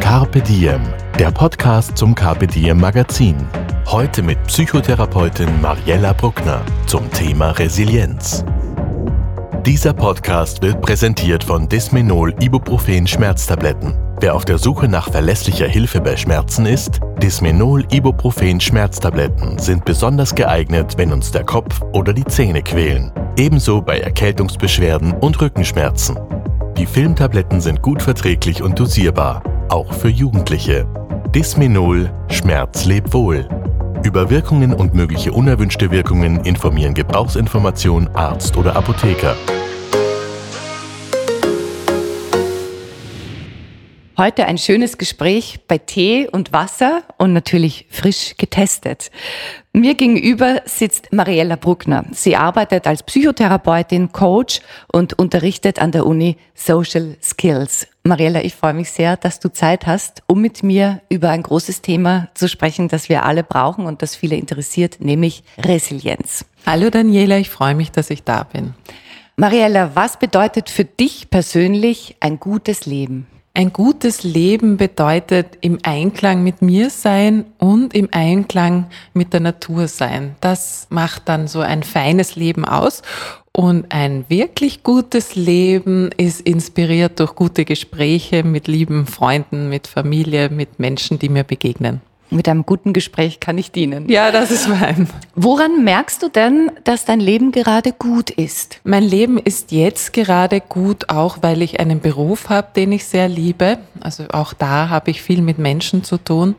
Carpe Diem, der Podcast zum Carpe Diem Magazin. Heute mit Psychotherapeutin Mariella Bruckner zum Thema Resilienz. Dieser Podcast wird präsentiert von Dismenol Ibuprofen Schmerztabletten. Wer auf der Suche nach verlässlicher Hilfe bei Schmerzen ist, Dismenol Ibuprofen Schmerztabletten sind besonders geeignet, wenn uns der Kopf oder die Zähne quälen. Ebenso bei Erkältungsbeschwerden und Rückenschmerzen. Die Filmtabletten sind gut verträglich und dosierbar, auch für Jugendliche. Dismenol Schmerz lebt wohl. Über Wirkungen und mögliche unerwünschte Wirkungen informieren Gebrauchsinformation Arzt oder Apotheker. Heute ein schönes Gespräch bei Tee und Wasser und natürlich frisch getestet. Mir gegenüber sitzt Mariella Bruckner. Sie arbeitet als Psychotherapeutin, Coach und unterrichtet an der Uni Social Skills. Mariella, ich freue mich sehr, dass du Zeit hast, um mit mir über ein großes Thema zu sprechen, das wir alle brauchen und das viele interessiert, nämlich Resilienz. Hallo Daniela, ich freue mich, dass ich da bin. Mariella, was bedeutet für dich persönlich ein gutes Leben? Ein gutes Leben bedeutet im Einklang mit mir sein und im Einklang mit der Natur sein. Das macht dann so ein feines Leben aus. Und ein wirklich gutes Leben ist inspiriert durch gute Gespräche mit lieben Freunden, mit Familie, mit Menschen, die mir begegnen. Mit einem guten Gespräch kann ich dienen. Ja, das ist mein. Woran merkst du denn, dass dein Leben gerade gut ist? Mein Leben ist jetzt gerade gut, auch weil ich einen Beruf habe, den ich sehr liebe. Also auch da habe ich viel mit Menschen zu tun.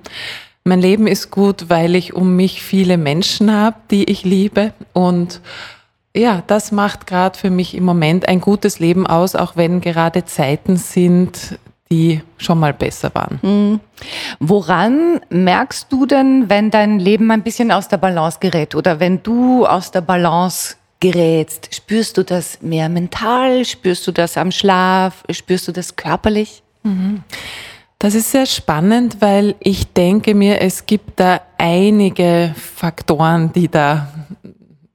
Mein Leben ist gut, weil ich um mich viele Menschen habe, die ich liebe. Und ja, das macht gerade für mich im Moment ein gutes Leben aus, auch wenn gerade Zeiten sind, die schon mal besser waren. Mhm. Woran merkst du denn, wenn dein Leben ein bisschen aus der Balance gerät oder wenn du aus der Balance gerätst? Spürst du das mehr mental? Spürst du das am Schlaf? Spürst du das körperlich? Mhm. Das ist sehr spannend, weil ich denke mir, es gibt da einige Faktoren, die da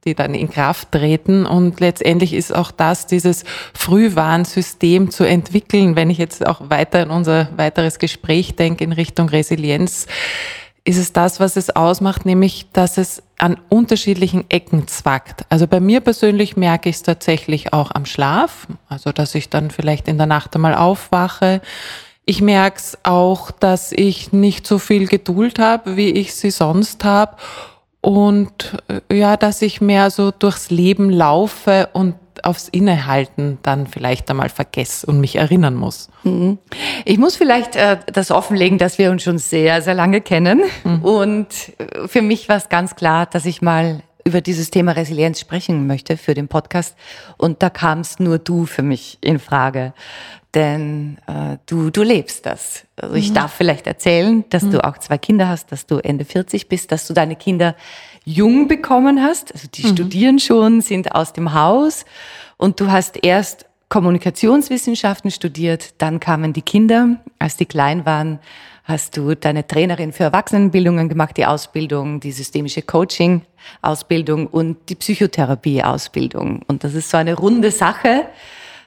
die dann in Kraft treten. Und letztendlich ist auch das, dieses Frühwarnsystem zu entwickeln, wenn ich jetzt auch weiter in unser weiteres Gespräch denke in Richtung Resilienz, ist es das, was es ausmacht, nämlich, dass es an unterschiedlichen Ecken zwackt. Also bei mir persönlich merke ich es tatsächlich auch am Schlaf, also dass ich dann vielleicht in der Nacht einmal aufwache. Ich merke es auch, dass ich nicht so viel Geduld habe, wie ich sie sonst habe und äh, ja, dass ich mehr so durchs Leben laufe und aufs Innehalten dann vielleicht einmal vergesse und mich erinnern muss. Mhm. Ich muss vielleicht äh, das offenlegen, dass wir uns schon sehr, sehr lange kennen. Mhm. Und äh, für mich war es ganz klar, dass ich mal über dieses Thema Resilienz sprechen möchte für den Podcast. Und da kamst nur du für mich in Frage. Denn äh, du, du lebst das. Also ich mhm. darf vielleicht erzählen, dass mhm. du auch zwei Kinder hast, dass du Ende 40 bist, dass du deine Kinder jung bekommen hast. Also die mhm. studieren schon, sind aus dem Haus. Und du hast erst Kommunikationswissenschaften studiert, dann kamen die Kinder. Als die klein waren, hast du deine Trainerin für Erwachsenenbildungen gemacht, die Ausbildung, die systemische Coaching-Ausbildung und die Psychotherapie-Ausbildung. Und das ist so eine runde Sache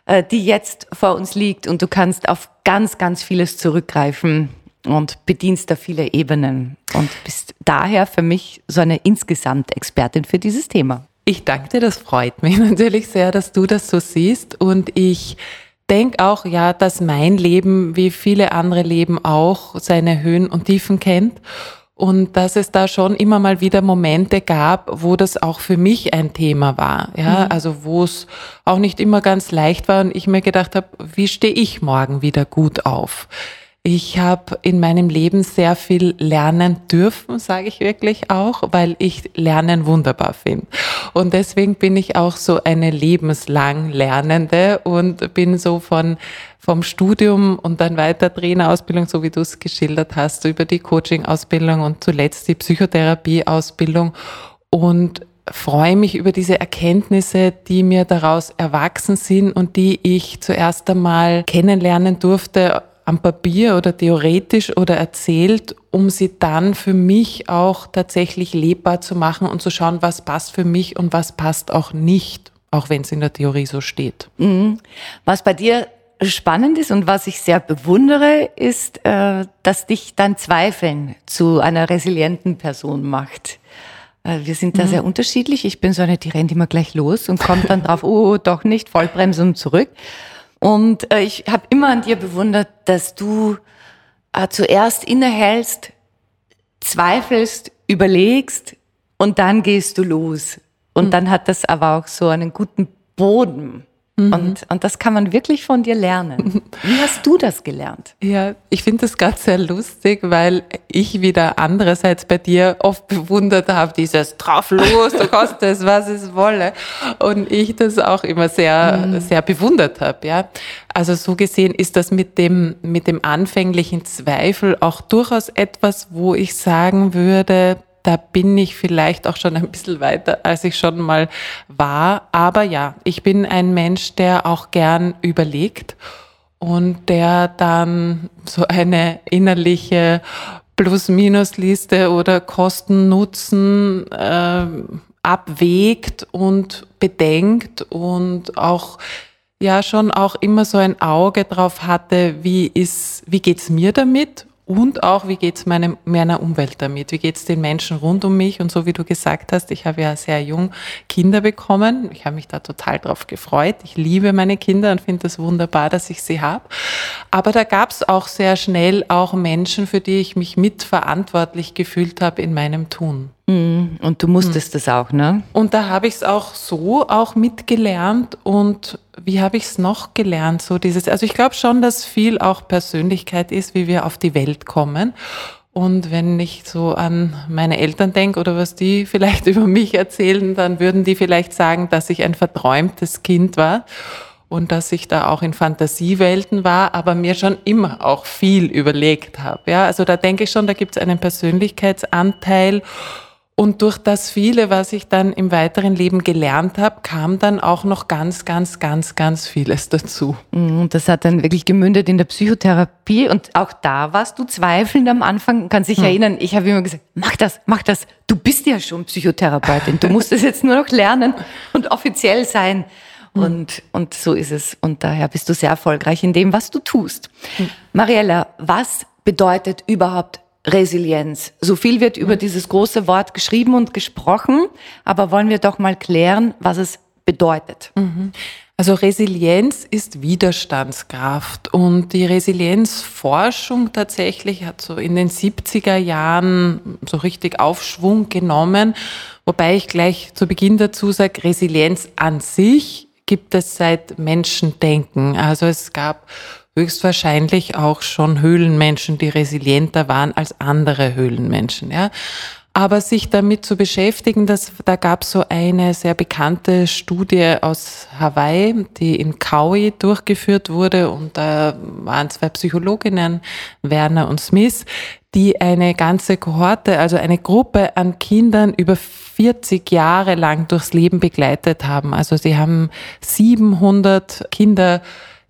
äh, die jetzt vor uns liegt und du kannst auf ganz, ganz vieles zurückgreifen und bedienst da viele Ebenen und bist daher für mich so eine insgesamt Expertin für dieses Thema. Ich danke dir, das freut mich natürlich sehr, dass du das so siehst und ich denke auch, ja, dass mein Leben wie viele andere Leben auch seine Höhen und Tiefen kennt und dass es da schon immer mal wieder Momente gab, wo das auch für mich ein Thema war, ja, mhm. also wo es auch nicht immer ganz leicht war und ich mir gedacht habe, wie stehe ich morgen wieder gut auf? Ich habe in meinem Leben sehr viel lernen dürfen, sage ich wirklich auch, weil ich Lernen wunderbar finde. Und deswegen bin ich auch so eine lebenslang Lernende und bin so von vom Studium und dann weiter Trainerausbildung, so wie du es geschildert hast, über die Coaching-Ausbildung und zuletzt die Psychotherapie-Ausbildung und freue mich über diese Erkenntnisse, die mir daraus erwachsen sind und die ich zuerst einmal kennenlernen durfte am Papier oder theoretisch oder erzählt, um sie dann für mich auch tatsächlich lebbar zu machen und zu schauen, was passt für mich und was passt auch nicht, auch wenn es in der Theorie so steht. Mhm. Was bei dir spannend ist und was ich sehr bewundere, ist, äh, dass dich dann Zweifeln zu einer resilienten Person macht. Äh, wir sind da mhm. sehr unterschiedlich. Ich bin so eine, die rennt immer gleich los und kommt dann drauf, oh, doch nicht, Vollbremsung zurück. Und äh, ich habe immer an dir bewundert, dass du äh, zuerst innehältst, zweifelst, überlegst und dann gehst du los. Und mhm. dann hat das aber auch so einen guten Boden. Mhm. Und, und das kann man wirklich von dir lernen. Wie hast du das gelernt? Ja, ich finde das gerade sehr lustig, weil ich wieder andererseits bei dir oft bewundert habe, dieses drauf los, du kannst das, was es wolle. Und ich das auch immer sehr, mhm. sehr bewundert habe, ja. Also so gesehen ist das mit dem, mit dem anfänglichen Zweifel auch durchaus etwas, wo ich sagen würde, da bin ich vielleicht auch schon ein bisschen weiter, als ich schon mal war. Aber ja, ich bin ein Mensch, der auch gern überlegt und der dann so eine innerliche Plus-Minus-Liste oder Kosten-Nutzen äh, abwägt und bedenkt und auch ja schon auch immer so ein Auge drauf hatte, wie ist, wie geht's mir damit und auch, wie geht's meinem, meiner Umwelt damit? Wie geht's den Menschen rund um mich? Und so wie du gesagt hast, ich habe ja sehr jung Kinder bekommen. Ich habe mich da total drauf gefreut. Ich liebe meine Kinder und finde es das wunderbar, dass ich sie habe. Aber da gab's auch sehr schnell auch Menschen, für die ich mich mitverantwortlich gefühlt habe in meinem Tun. Mhm. Und du musstest mhm. das auch, ne? Und da habe ich es auch so auch mitgelernt. Und wie habe ich es noch gelernt? So dieses, also ich glaube schon, dass viel auch Persönlichkeit ist, wie wir auf die Welt kommen. Und wenn ich so an meine Eltern denke oder was die vielleicht über mich erzählen, dann würden die vielleicht sagen, dass ich ein verträumtes Kind war und dass ich da auch in Fantasiewelten war, aber mir schon immer auch viel überlegt habe. Ja, also da denke ich schon, da gibt es einen Persönlichkeitsanteil und durch das viele, was ich dann im weiteren Leben gelernt habe, kam dann auch noch ganz, ganz, ganz, ganz vieles dazu. Mhm, und das hat dann wirklich gemündet in der Psychotherapie. Und auch da warst du zweifelnd am Anfang. Kann sich hm. erinnern, ich habe immer gesagt, mach das, mach das. Du bist ja schon Psychotherapeutin. Du musst es jetzt nur noch lernen und offiziell sein. Hm. Und, und so ist es. Und daher bist du sehr erfolgreich in dem, was du tust. Hm. Mariella, was bedeutet überhaupt Resilienz. So viel wird über dieses große Wort geschrieben und gesprochen, aber wollen wir doch mal klären, was es bedeutet. Mhm. Also Resilienz ist Widerstandskraft und die Resilienzforschung tatsächlich hat so in den 70er Jahren so richtig Aufschwung genommen, wobei ich gleich zu Beginn dazu sage, Resilienz an sich gibt es seit Menschendenken. Also es gab höchstwahrscheinlich auch schon Höhlenmenschen, die resilienter waren als andere Höhlenmenschen. Ja. Aber sich damit zu beschäftigen, das, da gab es so eine sehr bekannte Studie aus Hawaii, die in Kauai durchgeführt wurde und da waren zwei Psychologinnen, Werner und Smith, die eine ganze Kohorte, also eine Gruppe an Kindern über 40 Jahre lang durchs Leben begleitet haben. Also sie haben 700 Kinder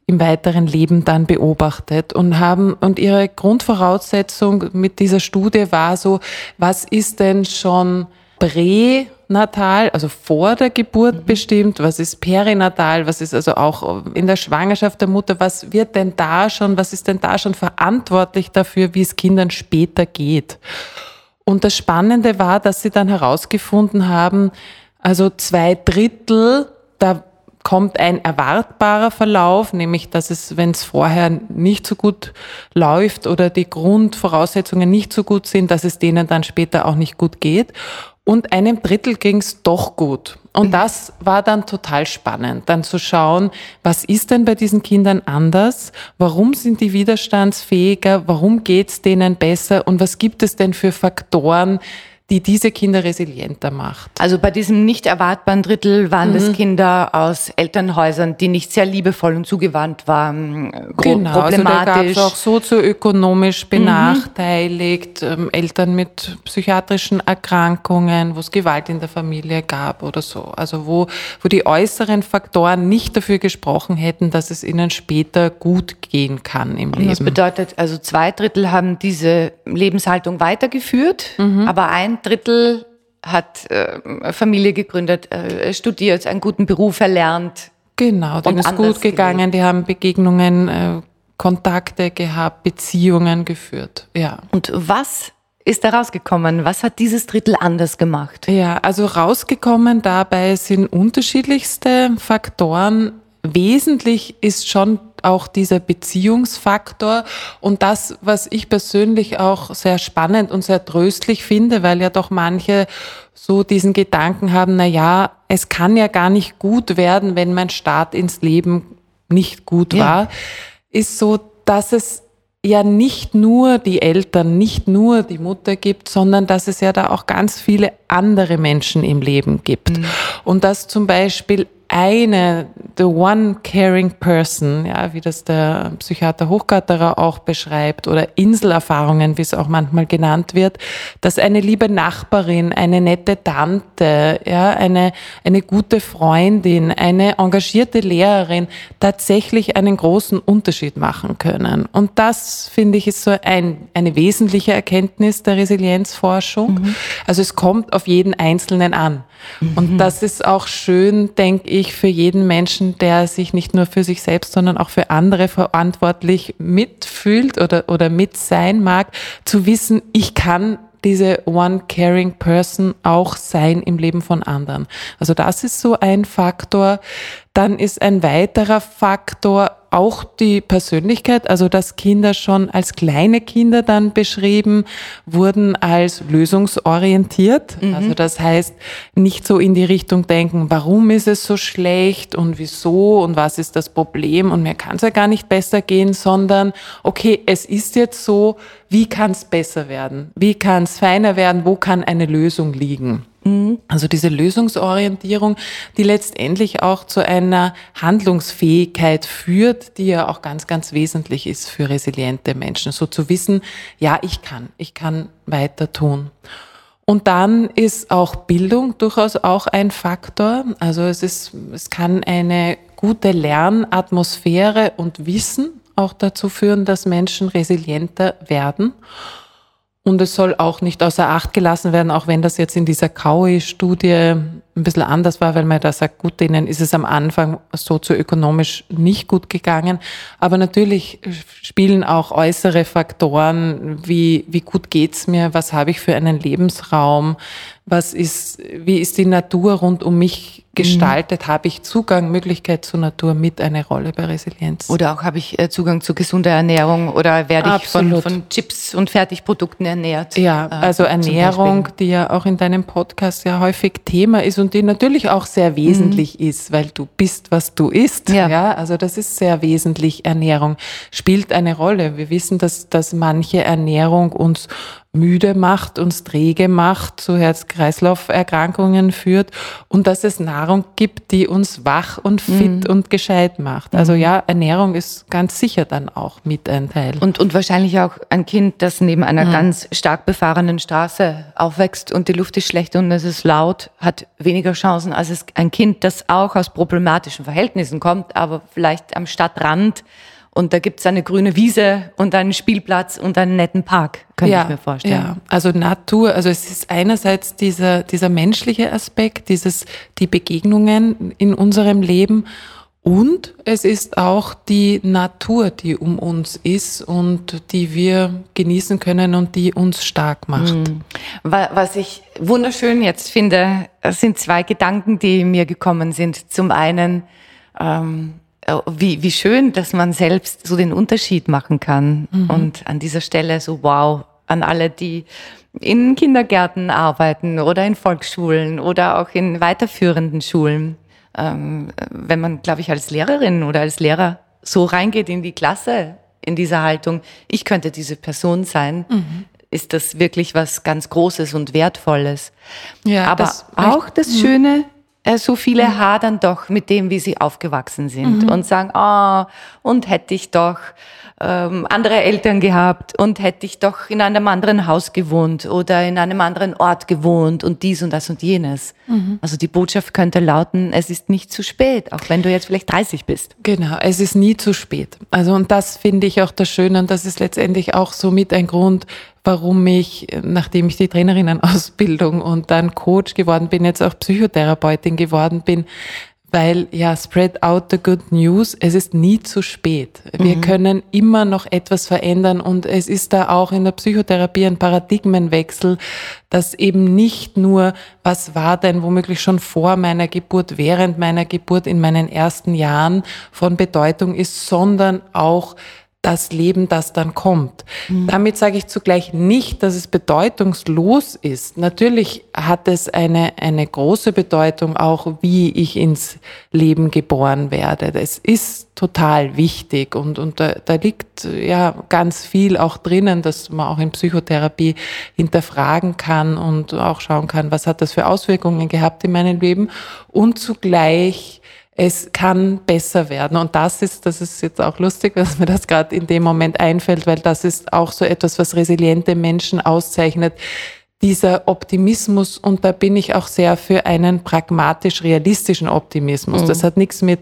im weiteren Leben dann beobachtet und haben, und ihre Grundvoraussetzung mit dieser Studie war so, was ist denn schon pränatal, also vor der Geburt mhm. bestimmt, was ist perinatal, was ist also auch in der Schwangerschaft der Mutter, was wird denn da schon, was ist denn da schon verantwortlich dafür, wie es Kindern später geht? Und das Spannende war, dass sie dann herausgefunden haben, also zwei Drittel, da kommt ein erwartbarer Verlauf, nämlich dass es, wenn es vorher nicht so gut läuft oder die Grundvoraussetzungen nicht so gut sind, dass es denen dann später auch nicht gut geht. Und einem Drittel ging es doch gut. Und das war dann total spannend, dann zu schauen, was ist denn bei diesen Kindern anders? Warum sind die widerstandsfähiger? Warum geht's denen besser? Und was gibt es denn für Faktoren, die diese Kinder resilienter macht. Also bei diesem nicht erwartbaren Drittel waren mhm. das Kinder aus Elternhäusern, die nicht sehr liebevoll und zugewandt waren, genau, problematisch. Also da gab es auch sozioökonomisch mhm. benachteiligt, mhm. ähm, Eltern mit psychiatrischen Erkrankungen, wo es Gewalt in der Familie gab oder so. Also wo, wo die äußeren Faktoren nicht dafür gesprochen hätten, dass es ihnen später gut gehen kann im Leben. Das bedeutet, also zwei Drittel haben diese Lebenshaltung weitergeführt, mhm. aber ein ein Drittel hat äh, Familie gegründet, äh, studiert, einen guten Beruf erlernt. Genau, denen ist gut gegangen, gelebt. die haben Begegnungen, äh, Kontakte gehabt, Beziehungen geführt. Ja. Und was ist da rausgekommen? Was hat dieses Drittel anders gemacht? Ja, also rausgekommen dabei sind unterschiedlichste Faktoren. Wesentlich ist schon auch dieser Beziehungsfaktor und das, was ich persönlich auch sehr spannend und sehr tröstlich finde, weil ja doch manche so diesen Gedanken haben, na ja, es kann ja gar nicht gut werden, wenn mein Start ins Leben nicht gut ja. war, ist so, dass es ja nicht nur die Eltern, nicht nur die Mutter gibt, sondern dass es ja da auch ganz viele andere Menschen im Leben gibt. Mhm. Und dass zum Beispiel eine, the one caring person, ja, wie das der Psychiater Hochgatterer auch beschreibt, oder Inselerfahrungen, wie es auch manchmal genannt wird, dass eine liebe Nachbarin, eine nette Tante, ja, eine, eine gute Freundin, eine engagierte Lehrerin tatsächlich einen großen Unterschied machen können. Und das, finde ich, ist so ein, eine wesentliche Erkenntnis der Resilienzforschung. Mhm. Also es kommt auf jeden Einzelnen an. Mhm. Und das ist auch schön, denke ich, für jeden Menschen, der sich nicht nur für sich selbst, sondern auch für andere verantwortlich mitfühlt oder, oder mit sein mag, zu wissen, ich kann diese One Caring Person auch sein im Leben von anderen. Also das ist so ein Faktor. Dann ist ein weiterer Faktor auch die Persönlichkeit, also dass Kinder schon als kleine Kinder dann beschrieben wurden als lösungsorientiert. Mhm. Also das heißt, nicht so in die Richtung denken, warum ist es so schlecht und wieso und was ist das Problem und mir kann es ja gar nicht besser gehen, sondern okay, es ist jetzt so, wie kann es besser werden? Wie kann es feiner werden? Wo kann eine Lösung liegen? Also diese Lösungsorientierung, die letztendlich auch zu einer Handlungsfähigkeit führt, die ja auch ganz, ganz wesentlich ist für resiliente Menschen. So zu wissen, ja, ich kann, ich kann weiter tun. Und dann ist auch Bildung durchaus auch ein Faktor. Also es ist, es kann eine gute Lernatmosphäre und Wissen auch dazu führen, dass Menschen resilienter werden. Und es soll auch nicht außer Acht gelassen werden, auch wenn das jetzt in dieser Cowie-Studie ein bisschen anders war, weil man da sagt, gut, denen ist es am Anfang sozioökonomisch nicht gut gegangen. Aber natürlich spielen auch äußere Faktoren, wie, wie gut geht's mir, was habe ich für einen Lebensraum, was ist, wie ist die Natur rund um mich gestaltet, mhm. habe ich Zugang, Möglichkeit zur Natur mit eine Rolle bei Resilienz. Oder auch habe ich äh, Zugang zu gesunder Ernährung oder werde ich von, von, Chips und Fertigprodukten ernährt? Ja, äh, also Ernährung, die ja auch in deinem Podcast ja häufig Thema ist und die natürlich auch sehr wesentlich mhm. ist, weil du bist, was du isst. Ja. ja, also das ist sehr wesentlich. Ernährung spielt eine Rolle. Wir wissen, dass, dass manche Ernährung uns müde macht, uns träge macht, zu Herz-Kreislauf-Erkrankungen führt und dass es Nahrung gibt, die uns wach und fit mhm. und gescheit macht. Also mhm. ja, Ernährung ist ganz sicher dann auch mit ein Teil. Und, und wahrscheinlich auch ein Kind, das neben einer mhm. ganz stark befahrenen Straße aufwächst und die Luft ist schlecht und es ist laut, hat weniger Chancen als ein Kind, das auch aus problematischen Verhältnissen kommt, aber vielleicht am Stadtrand und da gibt's eine grüne Wiese und einen Spielplatz und einen netten Park, könnte ja, ich mir vorstellen. Ja, also Natur, also es ist einerseits dieser, dieser menschliche Aspekt, dieses, die Begegnungen in unserem Leben und es ist auch die Natur, die um uns ist und die wir genießen können und die uns stark macht. Mhm. Was ich wunderschön jetzt finde, sind zwei Gedanken, die mir gekommen sind. Zum einen, ähm, äh, wie, wie schön, dass man selbst so den Unterschied machen kann. Mhm. Und an dieser Stelle so, wow, an alle, die in Kindergärten arbeiten oder in Volksschulen oder auch in weiterführenden Schulen. Ähm, wenn man, glaube ich, als Lehrerin oder als Lehrer so reingeht in die Klasse, in dieser Haltung, ich könnte diese Person sein, mhm. ist das wirklich was ganz Großes und Wertvolles. Ja, Aber das auch das mhm. Schöne, äh, so viele mhm. hadern doch mit dem, wie sie aufgewachsen sind mhm. und sagen, ah, oh, und hätte ich doch ähm, andere Eltern gehabt und hätte ich doch in einem anderen Haus gewohnt oder in einem anderen Ort gewohnt und dies und das und jenes. Mhm. Also die Botschaft könnte lauten, es ist nicht zu spät, auch wenn du jetzt vielleicht 30 bist. Genau, es ist nie zu spät. Also und das finde ich auch das Schöne und das ist letztendlich auch so mit ein Grund, warum ich, nachdem ich die Trainerinnenausbildung und dann Coach geworden bin, jetzt auch Psychotherapeutin geworden bin, weil ja, spread out the good news. Es ist nie zu spät. Wir mhm. können immer noch etwas verändern und es ist da auch in der Psychotherapie ein Paradigmenwechsel, dass eben nicht nur, was war denn womöglich schon vor meiner Geburt, während meiner Geburt in meinen ersten Jahren von Bedeutung ist, sondern auch, das Leben, das dann kommt. Mhm. Damit sage ich zugleich nicht, dass es bedeutungslos ist. Natürlich hat es eine, eine große Bedeutung auch, wie ich ins Leben geboren werde. Das ist total wichtig und, und da, da liegt ja ganz viel auch drinnen, dass man auch in Psychotherapie hinterfragen kann und auch schauen kann, was hat das für Auswirkungen gehabt in meinem Leben und zugleich es kann besser werden. Und das ist, das ist jetzt auch lustig, dass mir das gerade in dem Moment einfällt, weil das ist auch so etwas, was resiliente Menschen auszeichnet. Dieser Optimismus, und da bin ich auch sehr für einen pragmatisch-realistischen Optimismus. Mhm. Das hat nichts mit,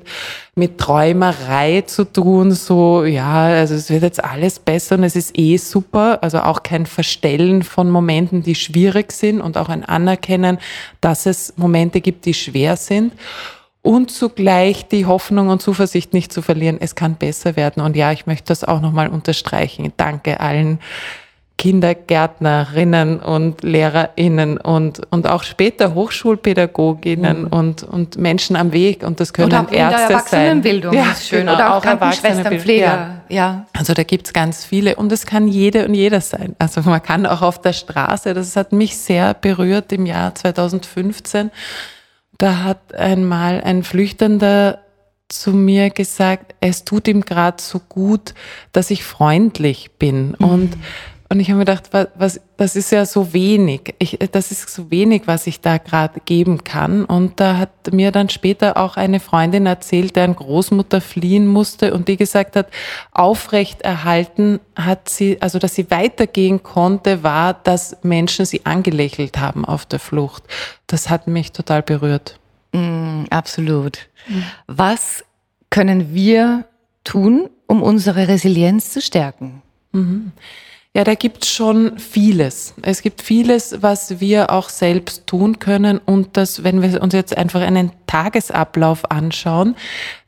mit Träumerei zu tun, so, ja, also es wird jetzt alles besser und es ist eh super. Also auch kein Verstellen von Momenten, die schwierig sind und auch ein Anerkennen, dass es Momente gibt, die schwer sind und zugleich die Hoffnung und Zuversicht nicht zu verlieren, es kann besser werden. Und ja, ich möchte das auch nochmal unterstreichen. Danke allen Kindergärtnerinnen und Lehrerinnen und, und auch später Hochschulpädagoginnen mhm. und, und Menschen am Weg. Und das können Oder auch Ärzte Erwachsenenbildung sein. Ja, ist schön. Genau, Oder auch, auch Krankenschwestern, Pfleger. Ja. ja. Also da gibt's ganz viele und es kann jede und jeder sein. Also man kann auch auf der Straße, das hat mich sehr berührt im Jahr 2015 da hat einmal ein Flüchtender zu mir gesagt, es tut ihm gerade so gut, dass ich freundlich bin. Mhm. Und und ich habe mir gedacht, was, was, das ist ja so wenig. Ich, das ist so wenig, was ich da gerade geben kann. Und da hat mir dann später auch eine Freundin erzählt, deren Großmutter fliehen musste und die gesagt hat, aufrecht erhalten hat sie, also dass sie weitergehen konnte, war, dass Menschen sie angelächelt haben auf der Flucht. Das hat mich total berührt. Mm, absolut. Mhm. Was können wir tun, um unsere Resilienz zu stärken? Mhm. Ja, da gibt es schon vieles. Es gibt vieles, was wir auch selbst tun können. Und das, wenn wir uns jetzt einfach einen Tagesablauf anschauen,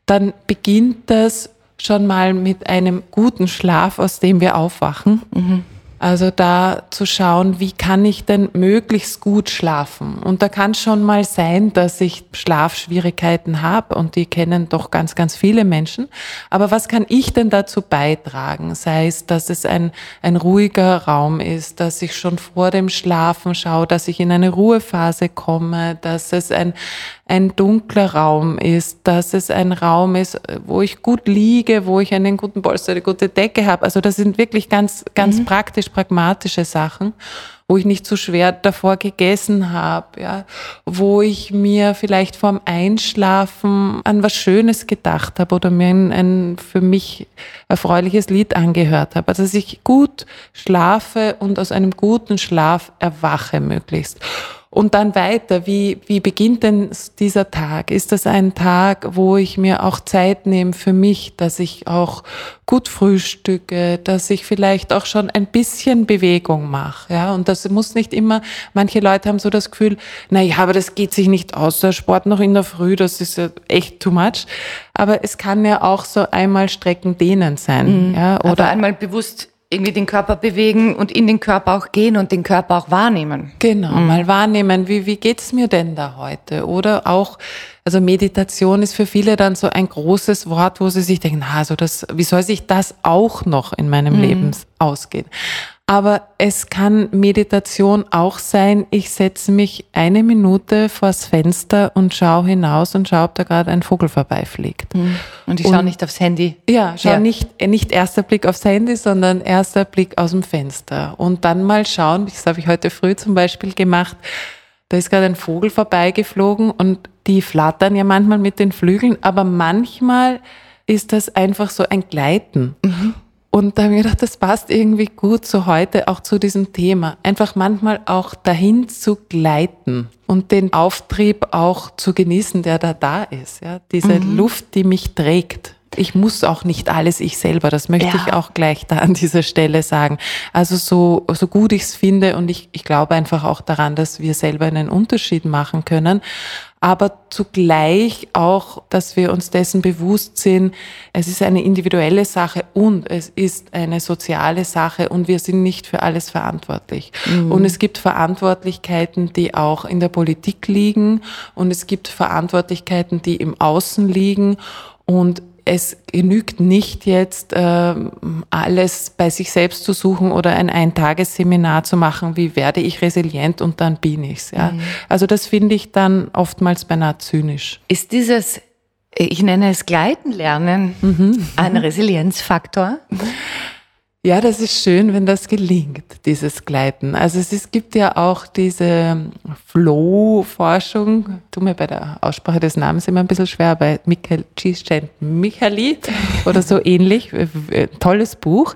dann beginnt das schon mal mit einem guten Schlaf, aus dem wir aufwachen. Mhm. Also da zu schauen, wie kann ich denn möglichst gut schlafen? Und da kann schon mal sein, dass ich Schlafschwierigkeiten habe und die kennen doch ganz, ganz viele Menschen. Aber was kann ich denn dazu beitragen? Sei es, dass es ein, ein ruhiger Raum ist, dass ich schon vor dem Schlafen schaue, dass ich in eine Ruhephase komme, dass es ein, ein dunkler Raum ist, dass es ein Raum ist, wo ich gut liege, wo ich einen guten Polster, eine gute Decke habe. Also das sind wirklich ganz, ganz mhm. praktisch, pragmatische Sachen, wo ich nicht zu so schwer davor gegessen habe, ja, wo ich mir vielleicht vorm Einschlafen an was Schönes gedacht habe oder mir ein, ein für mich erfreuliches Lied angehört habe. Also dass ich gut schlafe und aus einem guten Schlaf erwache möglichst. Und dann weiter, wie, wie beginnt denn dieser Tag? Ist das ein Tag, wo ich mir auch Zeit nehme für mich, dass ich auch gut frühstücke, dass ich vielleicht auch schon ein bisschen Bewegung mache, ja? Und das muss nicht immer, manche Leute haben so das Gefühl, na ja, aber das geht sich nicht aus, der Sport noch in der Früh, das ist ja echt too much. Aber es kann ja auch so einmal Strecken dehnen sein, mhm. ja? Oder einmal bewusst irgendwie den Körper bewegen und in den Körper auch gehen und den Körper auch wahrnehmen. Genau, mhm. mal wahrnehmen, wie, wie geht's mir denn da heute? Oder auch, also Meditation ist für viele dann so ein großes Wort, wo sie sich denken, na, also das, wie soll sich das auch noch in meinem mhm. Leben ausgehen? Aber es kann Meditation auch sein, ich setze mich eine Minute vors Fenster und schaue hinaus und schaue, ob da gerade ein Vogel vorbeifliegt. Mhm. Und ich schaue nicht aufs Handy. Ja, schau Ja. nicht, nicht erster Blick aufs Handy, sondern erster Blick aus dem Fenster. Und dann mal schauen, das habe ich heute früh zum Beispiel gemacht, da ist gerade ein Vogel vorbeigeflogen und die flattern ja manchmal mit den Flügeln, aber manchmal ist das einfach so ein Gleiten. Und da habe ich gedacht, das passt irgendwie gut zu heute, auch zu diesem Thema. Einfach manchmal auch dahin zu gleiten und den Auftrieb auch zu genießen, der da da ist. Ja? Diese Luft, die mich trägt. Ich muss auch nicht alles ich selber, das möchte Ja. ich auch gleich da an dieser Stelle sagen. Also so, so gut ich es finde und ich, ich glaube einfach auch daran, dass wir selber einen Unterschied machen können, aber zugleich auch, dass wir uns dessen bewusst sind, es ist eine individuelle Sache und es ist eine soziale Sache und wir sind nicht für alles verantwortlich. Und es gibt Verantwortlichkeiten, die auch in der Politik liegen und es gibt Verantwortlichkeiten, die im Außen liegen und es genügt nicht jetzt, ähm, alles bei sich selbst zu suchen oder ein Eintagesseminar zu machen, wie werde ich resilient und dann bin ich's. Ja? Also das finde ich dann oftmals beinahe zynisch. Ist dieses, ich nenne es Gleiten lernen, Mhm. ein Resilienzfaktor? Ja, das ist schön, wenn das gelingt, dieses Gleiten. Also es ist, gibt ja auch diese Flow-Forschung, tu mir bei der Aussprache des Namens immer ein bisschen schwer, bei Michael Michali oder so ähnlich, Äh, äh, tolles Buch.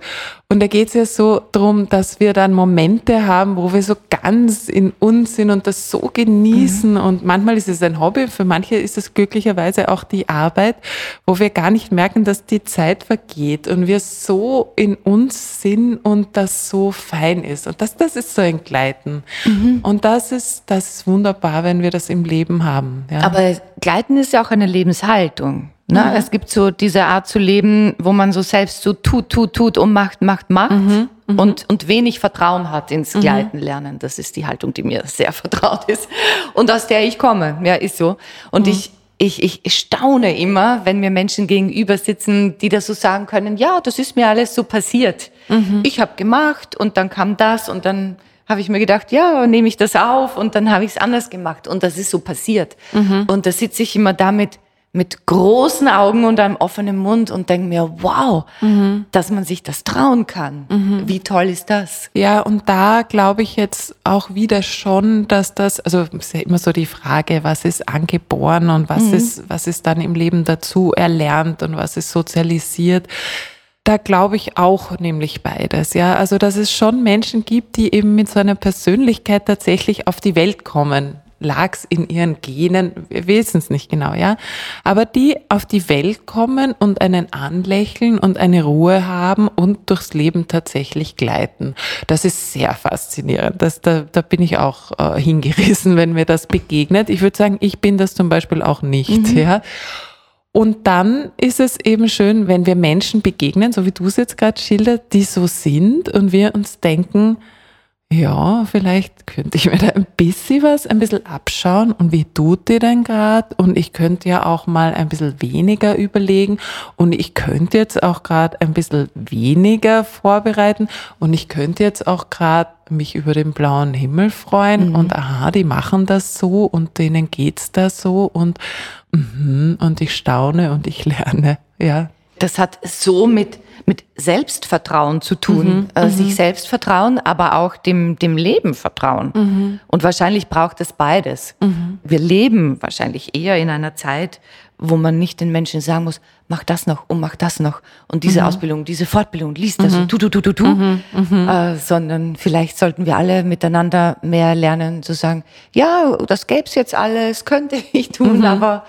Und da geht es ja so drum, dass wir dann Momente haben, wo wir so ganz in uns sind und das so genießen. Und manchmal ist es ein Hobby, für manche ist es glücklicherweise auch die Arbeit, wo wir gar nicht merken, dass die Zeit vergeht und wir so in uns sind und das so fein ist. Und das, das ist so ein Gleiten. Und das ist, das ist wunderbar, wenn wir das im Leben haben. Ja. Aber Gleiten ist ja auch eine Lebenshaltung. Ne? Es gibt so diese Art zu leben, wo man so selbst so tut, tut, tut und macht, macht, macht und, und wenig Vertrauen hat ins Gleiten lernen. Das ist die Haltung, die mir sehr vertraut ist und aus der ich komme. Ja, ist so. Und ich, ich, ich staune immer, wenn mir Menschen gegenüber sitzen, die das so sagen können, ja, das ist mir alles so passiert. Ich habe gemacht und dann kam das und dann habe ich mir gedacht, ja, nehme ich das auf und dann habe ich es anders gemacht und das ist so passiert. Und da sitze ich immer damit mit großen Augen und einem offenen Mund und denke mir, wow, dass man sich das trauen kann. Wie toll ist das? Ja, und da glaube ich jetzt auch wieder schon, dass das, also ist ja immer so die Frage, was ist angeboren und was ist, was ist dann im Leben dazu erlernt und was ist sozialisiert. Da glaube ich auch nämlich beides, ja. Also, dass es schon Menschen gibt, die eben mit so einer Persönlichkeit tatsächlich auf die Welt kommen. Lag's in ihren Genen, wir wissen es nicht genau, ja. Aber die auf die Welt kommen und einen anlächeln und eine Ruhe haben und durchs Leben tatsächlich gleiten. Das ist sehr faszinierend. Das, da, da bin ich auch äh, hingerissen, wenn mir das begegnet. Ich würde sagen, ich bin das zum Beispiel auch nicht, ja. Und dann ist es eben schön, wenn wir Menschen begegnen, so wie du es jetzt gerade schildert, die so sind und wir uns denken, ja, vielleicht könnte ich mir da ein bisschen was, ein bisschen abschauen. Und wie tut dir denn gerade? Und ich könnte ja auch mal ein bisschen weniger überlegen. Und ich könnte jetzt auch gerade ein bisschen weniger vorbereiten. Und ich könnte jetzt auch gerade mich über den blauen Himmel freuen. Und aha, die machen das so und denen geht's da so. Und mhm, und ich staune und ich lerne, ja. Das hat so mit, mit Selbstvertrauen zu tun. äh, sich selbst vertrauen, aber auch dem, dem Leben vertrauen. Und wahrscheinlich braucht es beides. Wir leben wahrscheinlich eher in einer Zeit, wo man nicht den Menschen sagen muss, mach das noch und mach das noch und diese Ausbildung, diese Fortbildung, lies das und tu, tu, tu, tu, tu, Äh, sondern vielleicht sollten wir alle miteinander mehr lernen zu sagen, ja, das gäb's jetzt alles, könnte ich tun, aber,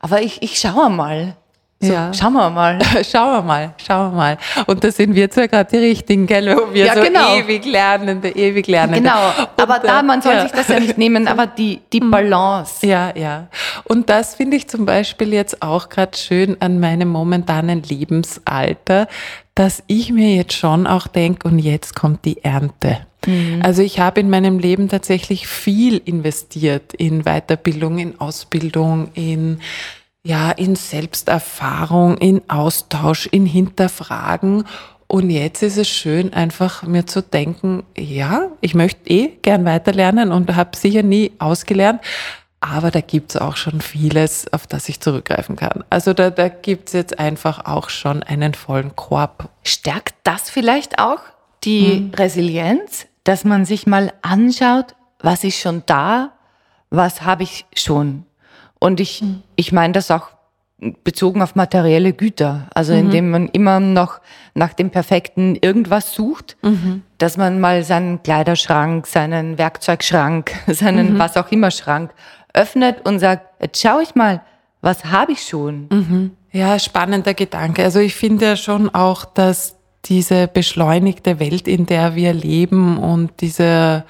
aber ich, ich schaue mal. So, Ja. Schauen wir mal. Schauen wir mal, schauen wir mal. Und da sind wir zwar gerade die Richtigen, gell, wo wir Ja, so genau. ewig Lernende, ewig Lernende. Genau, aber Und, da, äh, man soll ja. sich das ja nicht nehmen, aber die, die Balance. Ja, ja. Und das finde ich zum Beispiel jetzt auch gerade schön an meinem momentanen Lebensalter, dass ich mir jetzt schon auch denke, und jetzt kommt die Ernte. Also ich habe in meinem Leben tatsächlich viel investiert in Weiterbildung, in Ausbildung, in ja, in Selbsterfahrung, in Austausch, in Hinterfragen. Und jetzt ist es schön, einfach mir zu denken, ja, ich möchte eh gern weiterlernen und habe sicher nie ausgelernt. Aber da gibt's auch schon vieles, auf das ich zurückgreifen kann. Also da, da gibt's jetzt einfach auch schon einen vollen Korb. Stärkt das vielleicht auch die Resilienz, dass man sich mal anschaut, was ist schon da, was habe ich schon. Und ich, ich meine das auch bezogen auf materielle Güter. Also indem man immer noch nach dem perfekten irgendwas sucht, dass man mal seinen Kleiderschrank, seinen Werkzeugschrank, seinen was auch immer Schrank öffnet und sagt, jetzt schau ich mal, was habe ich schon? Ja, spannender Gedanke. Also ich finde ja schon auch, dass diese beschleunigte Welt, in der wir leben und dieser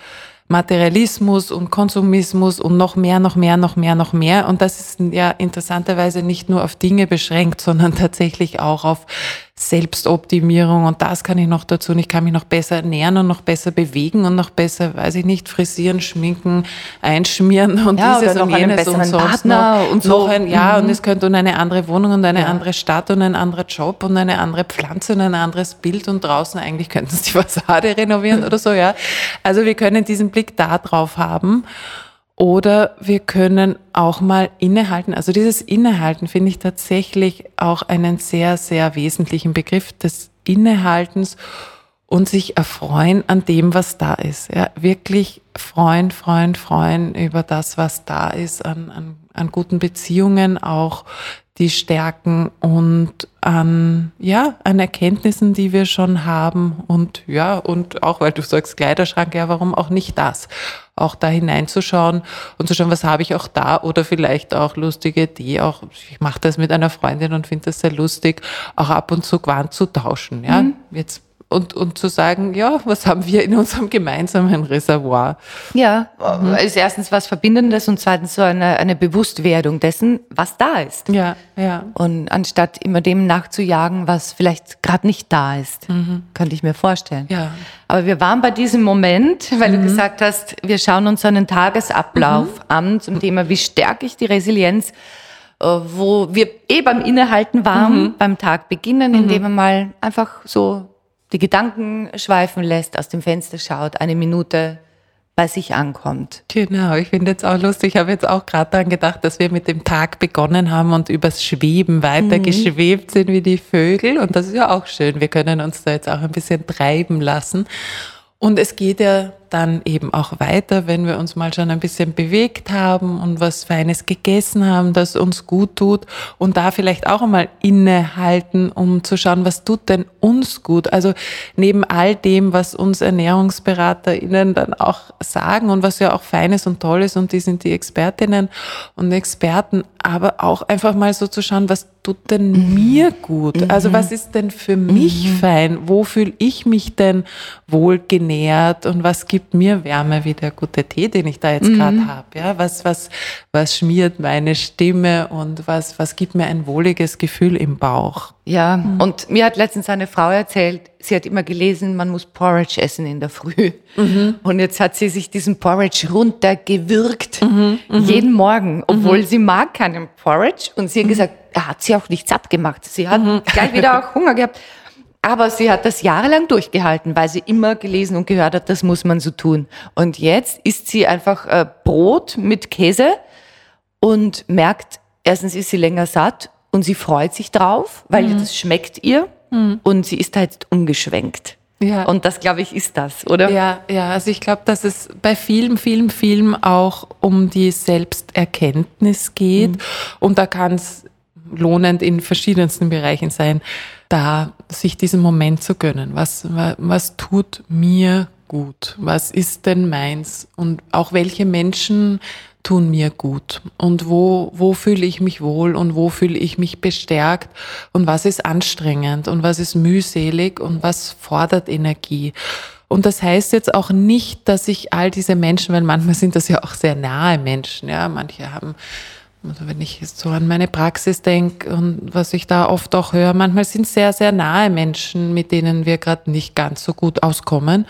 Materialismus und Konsumismus und noch mehr, noch mehr, noch mehr, noch mehr. Und das ist ja interessanterweise nicht nur auf Dinge beschränkt, sondern tatsächlich auch auf Selbstoptimierung. Und das kann ich noch dazu. Und ich kann mich noch besser ernähren und noch besser bewegen und noch besser, weiß ich nicht, frisieren, schminken, einschmieren und Ja, dieses und jenes und sonst Partner noch, und so. noch ein, ja, Mhm. und es könnte und eine andere Wohnung und eine Ja. andere Stadt und ein anderer Job und eine andere Pflanze und ein anderes Bild und draußen eigentlich könnten sie die Fassade renovieren oder so, ja. Also wir können diesen Blick da drauf haben. Oder wir können auch mal innehalten. Also dieses Innehalten finde ich tatsächlich auch einen sehr, sehr wesentlichen Begriff des Innehaltens und sich erfreuen an dem, was da ist. Ja, wirklich freuen, freuen, freuen über das, was da ist, an, an, an guten Beziehungen auch, die stärken und an, ja, an Erkenntnissen, die wir schon haben und ja, und auch, weil du sagst Kleiderschrank, ja, warum auch nicht das? Auch da hineinzuschauen und zu schauen, was habe ich auch da oder vielleicht auch lustige Idee, auch, ich mache das mit einer Freundin und finde das sehr lustig, auch ab und zu Quant zu tauschen, ja, jetzt und, und zu sagen, ja, was haben wir in unserem gemeinsamen Reservoir? Ja, ist erstens was Verbindendes und zweitens so eine, eine Bewusstwerdung dessen, was da ist. Ja, ja. Und anstatt immer dem nachzujagen, was vielleicht gerade nicht da ist, könnte ich mir vorstellen. Ja. Aber wir waren bei diesem Moment, weil du gesagt hast, wir schauen uns einen Tagesablauf an zum Thema, wie stärke ich die Resilienz, äh, wo wir eh beim Innehalten waren, beim Tag beginnen, indem man mal einfach so die Gedanken schweifen lässt, aus dem Fenster schaut, eine Minute bei sich ankommt. Genau, ich finde jetzt auch lustig, ich habe jetzt auch gerade daran gedacht, dass wir mit dem Tag begonnen haben und übers Schweben weiter geschwebt sind wie die Vögel. Und das ist ja auch schön. Wir können uns da jetzt auch ein bisschen treiben lassen. Und es geht ja dann eben auch weiter, wenn wir uns mal schon ein bisschen bewegt haben und was Feines gegessen haben, das uns gut tut und da vielleicht auch einmal innehalten, um zu schauen, was tut denn uns gut. Also neben all dem, was uns ErnährungsberaterInnen dann auch sagen und was ja auch Feines und Tolles und die sind die Expertinnen und Experten, aber auch einfach mal so zu schauen, was tut denn mir gut? Also was ist denn für mich fein? Wo fühle ich mich denn wohl genährt und was gibt mir Wärme wie der gute Tee, den ich da jetzt gerade habe? Ja, was, was, was schmiert meine Stimme und was, was gibt mir ein wohliges Gefühl im Bauch? Ja, und mir hat letztens eine Frau erzählt, sie hat immer gelesen, man muss Porridge essen in der Früh. Und jetzt hat sie sich diesen Porridge runtergewürgt, jeden Morgen, obwohl sie mag keinen Porridge. Und sie hat gesagt, er hat sie auch nicht satt gemacht. Sie hat gleich wieder auch Hunger gehabt. Aber sie hat das jahrelang durchgehalten, weil sie immer gelesen und gehört hat, das muss man so tun. Und jetzt isst sie einfach äh, Brot mit Käse und merkt, erstens ist sie länger satt und sie freut sich drauf, weil das schmeckt ihr und sie ist halt umgeschwenkt. Ja. Und das, glaube ich, ist das, oder? Ja, ja, also ich glaube, dass es bei vielen, vielen Filmen auch um die Selbsterkenntnis geht. Und da kann es lohnend in verschiedensten Bereichen sein, da sich diesen Moment zu gönnen. Was, wa- was tut mir gut? Was ist denn meins? Und auch welche Menschen tun mir gut? Und wo, wo fühle ich mich wohl und wo fühle ich mich bestärkt? Und was ist anstrengend und was ist mühselig und was fordert Energie? Und das heißt jetzt auch nicht, dass ich all diese Menschen, weil manchmal sind das ja auch sehr nahe Menschen, ja, manche haben also wenn ich jetzt so an meine Praxis denke und was ich da oft auch höre, manchmal sind sehr, sehr nahe Menschen, mit denen wir gerade nicht ganz so gut auskommen.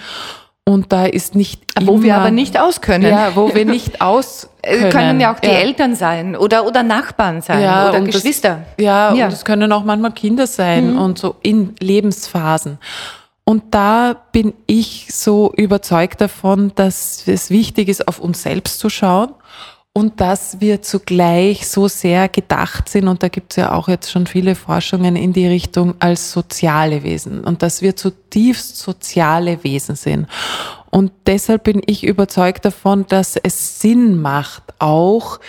Und da ist nicht Wo immer, wir aber nicht auskönnen. ja, wo wir nicht aus Äh, können ja auch die Ja. Eltern sein oder, oder Nachbarn sein oder und das- Geschwister. ja, Ja. und es können auch manchmal Kinder sein und so in Lebensphasen. Und da bin ich so überzeugt davon, dass es wichtig ist, auf uns selbst zu schauen und dass wir zugleich so sehr gedacht sind, und da gibt es ja auch jetzt schon viele Forschungen in die Richtung als soziale Wesen und dass wir zutiefst soziale Wesen sind. Und deshalb bin ich überzeugt davon, dass es Sinn macht, auch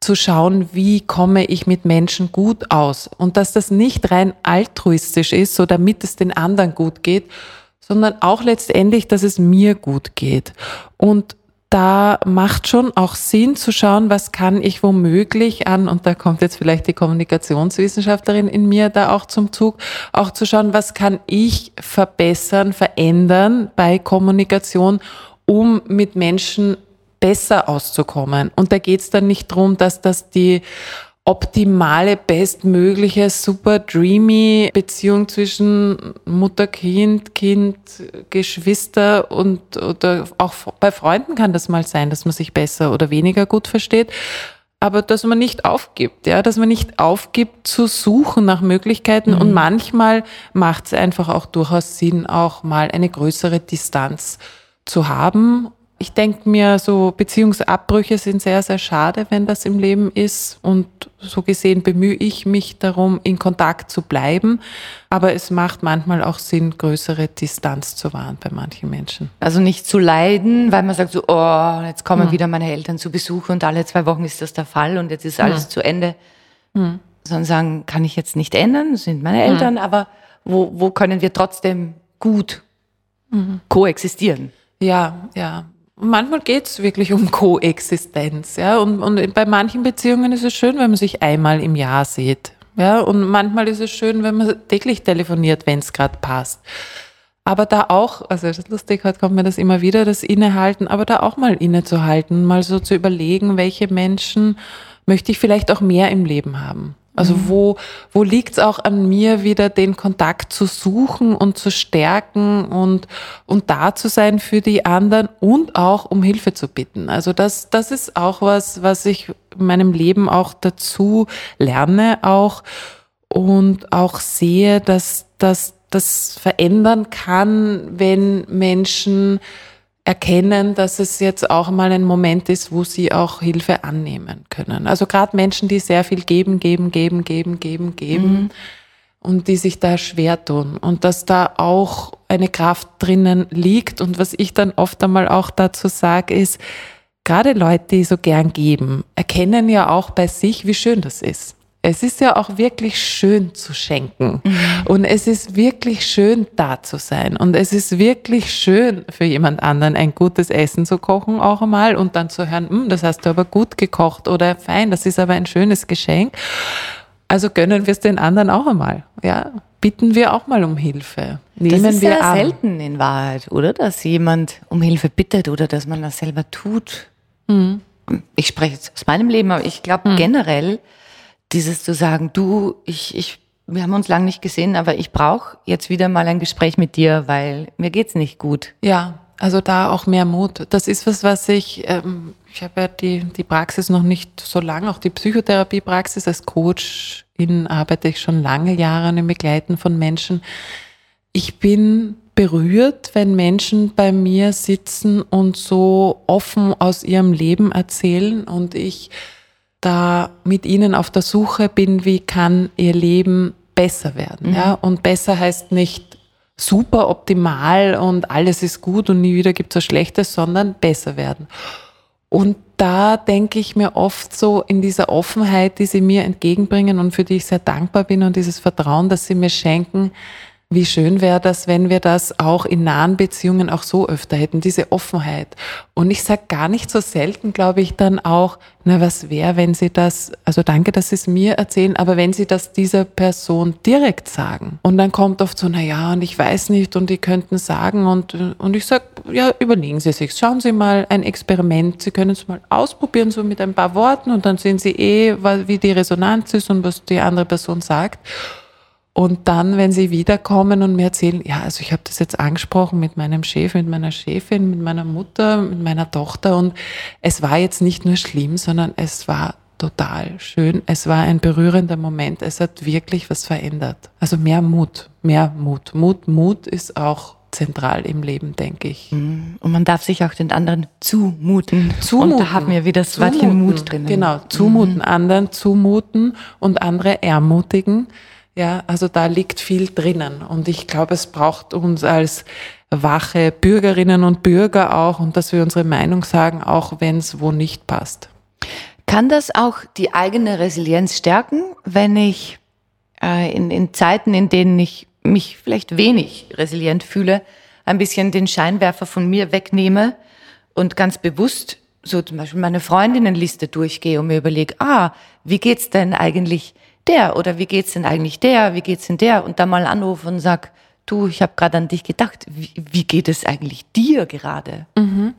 zu schauen, wie komme ich mit Menschen gut aus. Und dass das nicht rein altruistisch ist, so damit es den anderen gut geht, sondern auch letztendlich, dass es mir gut geht. Und da macht schon auch Sinn zu schauen, was kann ich womöglich an, und da kommt jetzt vielleicht die Kommunikationswissenschaftlerin in mir da auch zum Zug, auch zu schauen, was kann ich verbessern, verändern bei Kommunikation, um mit Menschen besser auszukommen. Und da geht es dann nicht drum, dass das die optimale, bestmögliche, super dreamy Beziehung zwischen Mutter, Kind, Kind, Geschwister und oder auch bei Freunden kann das mal sein, dass man sich besser oder weniger gut versteht. Aber dass man nicht aufgibt, ja, dass man nicht aufgibt zu suchen nach Möglichkeiten und manchmal macht es einfach auch durchaus Sinn, auch mal eine größere Distanz zu haben ich denke mir, so Beziehungsabbrüche sind sehr, sehr schade, wenn das im Leben ist. Und so gesehen bemühe ich mich darum, in Kontakt zu bleiben. Aber es macht manchmal auch Sinn, größere Distanz zu wahren bei manchen Menschen. Also nicht zu leiden, weil man sagt so, oh, jetzt kommen wieder meine Eltern zu Besuch und alle zwei Wochen ist das der Fall und jetzt ist alles zu Ende. Sondern sagen, kann ich jetzt nicht ändern, das sind meine Eltern, aber wo, wo können wir trotzdem gut koexistieren? Ja, ja. Manchmal geht's wirklich um Koexistenz, ja. Und, und bei manchen Beziehungen ist es schön, wenn man sich einmal im Jahr sieht. Ja, und manchmal ist es schön, wenn man täglich telefoniert, wenn es gerade passt. Aber da auch, also das ist lustig, heute kommt mir das immer wieder, das Innehalten, aber da auch mal innezuhalten, mal so zu überlegen, welche Menschen möchte ich vielleicht auch mehr im Leben haben. Also wo, wo liegt es auch an mir, wieder den Kontakt zu suchen und zu stärken und, und da zu sein für die anderen und auch um Hilfe zu bitten. Also das, das ist auch was, was ich in meinem Leben auch dazu lerne auch und auch sehe, dass, dass das verändern kann, wenn Menschen erkennen, dass es jetzt auch mal ein Moment ist, wo sie auch Hilfe annehmen können. Also gerade Menschen, die sehr viel geben, geben, geben, geben, geben, geben und die sich da schwer tun und dass da auch eine Kraft drinnen liegt und was ich dann oft einmal auch dazu sage ist, gerade Leute, die so gern geben, erkennen ja auch bei sich, wie schön das ist. Es ist ja auch wirklich schön zu schenken. Und es ist wirklich schön da zu sein. Und es ist wirklich schön für jemand anderen ein gutes Essen zu kochen auch einmal und dann zu hören, "Hm, das hast du aber gut gekocht oder fein, das ist aber ein schönes Geschenk. Also gönnen wir es den anderen auch einmal. Ja, bitten wir auch mal um Hilfe. Nehmen das ist wir sehr an. selten in Wahrheit, oder? Dass jemand um Hilfe bittet oder dass man das selber tut. Mhm. Ich spreche jetzt aus meinem Leben, aber ich glaube generell, dieses zu sagen, du, ich, ich, wir haben uns lange nicht gesehen, aber ich brauche jetzt wieder mal ein Gespräch mit dir, weil mir geht's nicht gut. Ja, also da auch mehr Mut. Das ist was, was ich, ähm, ich habe ja die, die Praxis noch nicht so lange, auch die Psychotherapiepraxis als Coach in arbeite ich schon lange Jahre im Begleiten von Menschen. Ich bin berührt, wenn Menschen bei mir sitzen und so offen aus ihrem Leben erzählen und ich da mit ihnen auf der Suche bin, wie kann ihr Leben besser werden. Ja? Und besser heißt nicht super optimal und alles ist gut und nie wieder gibt es was Schlechtes, sondern besser werden. Und da denke ich mir oft so in dieser Offenheit, die sie mir entgegenbringen und für die ich sehr dankbar bin und dieses Vertrauen, das sie mir schenken, wie schön wäre das, wenn wir das auch in nahen Beziehungen auch so öfter hätten, diese Offenheit. Und ich sage gar nicht so selten, glaube ich, dann auch, na, was wäre, wenn Sie das, also danke, dass Sie es mir erzählen, aber wenn Sie das dieser Person direkt sagen. Und dann kommt oft so, na ja, und ich weiß nicht, und die könnten sagen, und, und ich sage, ja, überlegen Sie sich, schauen Sie mal ein Experiment, Sie können es mal ausprobieren, so mit ein paar Worten, und dann sehen Sie eh, wie die Resonanz ist und was die andere Person sagt. Und dann, wenn sie wiederkommen und mir erzählen, ja, also ich habe das jetzt angesprochen mit meinem Chef, mit meiner Chefin, mit meiner Mutter, mit meiner Tochter und es war jetzt nicht nur schlimm, sondern es war total schön. Es war ein berührender Moment. Es hat wirklich was verändert. Also mehr Mut, mehr Mut. Mut, Mut ist auch zentral im Leben, denke ich. Mhm. Und man darf sich auch den anderen zumuten. Zumuten. Und da haben wir wieder das. Wörtchen Mut drinnen. Genau, zumuten, mhm. anderen zumuten und andere ermutigen. Ja, also da liegt viel drinnen. Und ich glaube, es braucht uns als wache Bürgerinnen und Bürger auch und dass wir unsere Meinung sagen, auch wenn es wo nicht passt. Kann das auch die eigene Resilienz stärken, wenn ich äh, in, in Zeiten, in denen ich mich vielleicht wenig resilient fühle, ein bisschen den Scheinwerfer von mir wegnehme und ganz bewusst so zum Beispiel meine Freundinnenliste durchgehe und mir überlege, ah, wie geht's denn eigentlich der? Oder wie geht's denn eigentlich der, wie geht's denn der? Und dann mal anrufe und sag, du, ich habe gerade an dich gedacht, wie, wie, geht es eigentlich dir gerade? Mhm.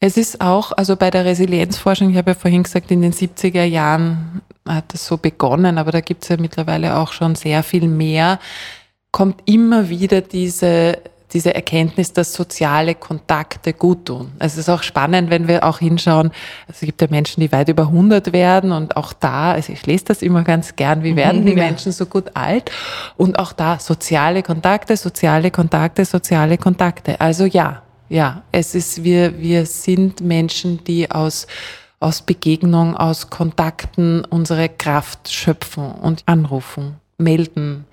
Es ist auch, also bei der Resilienzforschung, ich habe ja vorhin gesagt, in den 70er Jahren hat das so begonnen, aber da gibt es ja mittlerweile auch schon sehr viel mehr, kommt immer wieder diese diese Erkenntnis, dass soziale Kontakte gut tun. Es ist auch spannend, wenn wir auch hinschauen, also es gibt ja Menschen, die weit über 100 werden und auch da, also ich lese das immer ganz gern, wie werden die Menschen so gut alt? Und auch da soziale Kontakte, soziale Kontakte, soziale Kontakte. Also ja, ja, es ist, wir, wir sind Menschen, die aus, aus Begegnung, aus Kontakten unsere Kraft schöpfen und anrufen, melden.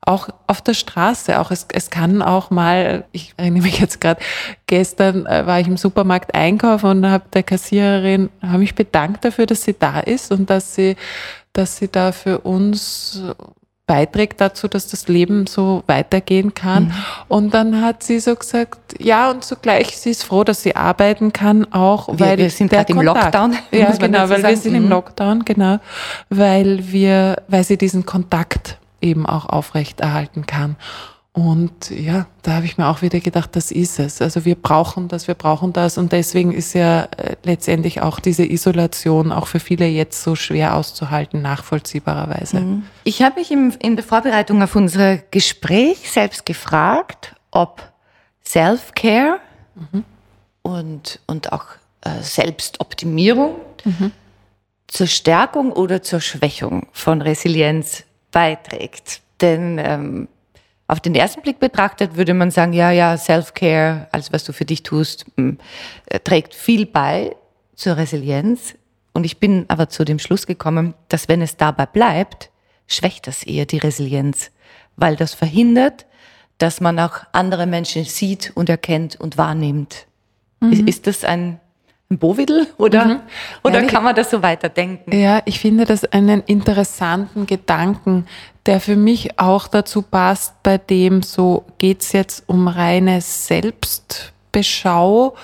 Auch auf der Straße, auch es, es kann auch mal, ich erinnere mich jetzt gerade, gestern äh, war ich im Supermarkt einkaufen und habe der Kassiererin, habe mich bedankt dafür, dass sie da ist und dass sie, dass sie da für uns beiträgt dazu, dass das Leben so weitergehen kann. Mhm. Und dann hat sie so gesagt, ja, und zugleich, sie ist froh, dass sie arbeiten kann, auch wir, weil wir sind gerade im Lockdown. Ja, genau, weil sagen. wir sind mhm. im Lockdown, genau, weil wir, weil sie diesen Kontakt eben auch aufrechterhalten kann. Und ja, da habe ich mir auch wieder gedacht, das ist es. Also wir brauchen das, wir brauchen das. Und deswegen ist ja äh, letztendlich auch diese Isolation auch für viele jetzt so schwer auszuhalten, nachvollziehbarerweise. Mhm. Ich habe mich in der Vorbereitung auf unser Gespräch selbst gefragt, ob Self-Care mhm. und, und auch äh, Selbstoptimierung mhm. zur Stärkung oder zur Schwächung von Resilienz beiträgt. Denn ähm, auf den ersten Blick betrachtet würde man sagen, ja, ja, Self-Care, alles was du für dich tust, hm, äh, trägt viel bei zur Resilienz. Und ich bin aber zu dem Schluss gekommen, dass wenn es dabei bleibt, schwächt das eher die Resilienz, weil das verhindert, dass man auch andere Menschen sieht und erkennt und wahrnimmt. Mhm. Ist, ist das ein ein Bovidel oder, mhm. oder kann man das so weiterdenken? Ja, ich finde das einen interessanten Gedanken, der für mich auch dazu passt, bei dem so geht's jetzt um reine Selbstbeschau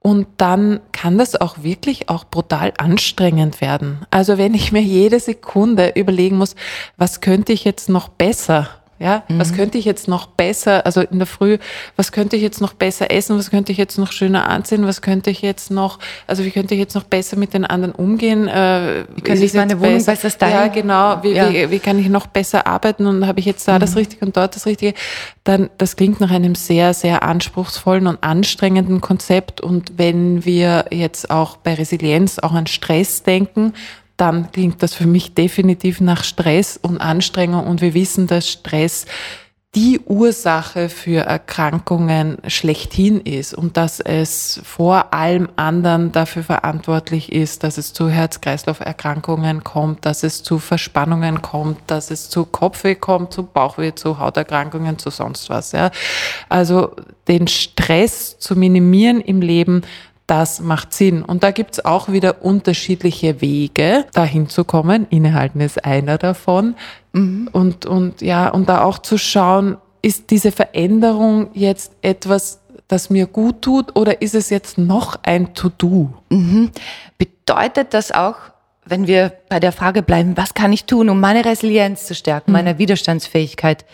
und dann kann das auch wirklich auch brutal anstrengend werden. Also wenn ich mir jede Sekunde überlegen muss, was könnte ich jetzt noch besser ja, mhm. was könnte ich jetzt noch besser, also in der Früh, was könnte ich jetzt noch besser essen, was könnte ich jetzt noch schöner anziehen, was könnte ich jetzt noch, also wie könnte ich jetzt noch besser mit den anderen umgehen? Äh, wie könnte ich meine Wohnung besser, besser stylen? Ja, genau. Wie, ja. Wie, wie kann ich noch besser arbeiten und habe ich jetzt da mhm. das Richtige und dort das Richtige? Dann, das klingt nach einem sehr, sehr anspruchsvollen und anstrengenden Konzept. Und wenn wir jetzt auch bei Resilienz auch an Stress denken, dann klingt das für mich definitiv nach Stress und Anstrengung. Und wir wissen, dass Stress die Ursache für Erkrankungen schlechthin ist und dass es vor allem anderen dafür verantwortlich ist, dass es zu Herz-Kreislauf-Erkrankungen kommt, dass es zu Verspannungen kommt, dass es zu Kopfweh kommt, zu Bauchweh, zu Hauterkrankungen, zu sonst was. Ja. Also den Stress zu minimieren im Leben, das macht Sinn. Und da gibt's auch wieder unterschiedliche Wege, dahin zu kommen. Innehalten ist einer davon. Mhm. Und, und ja, und da auch zu schauen, ist diese Veränderung jetzt etwas, das mir gut tut oder ist es jetzt noch ein To-Do? Mhm. Bedeutet das auch, wenn wir bei der Frage bleiben, was kann ich tun, um meine Resilienz zu stärken, mhm. meine Widerstandsfähigkeit,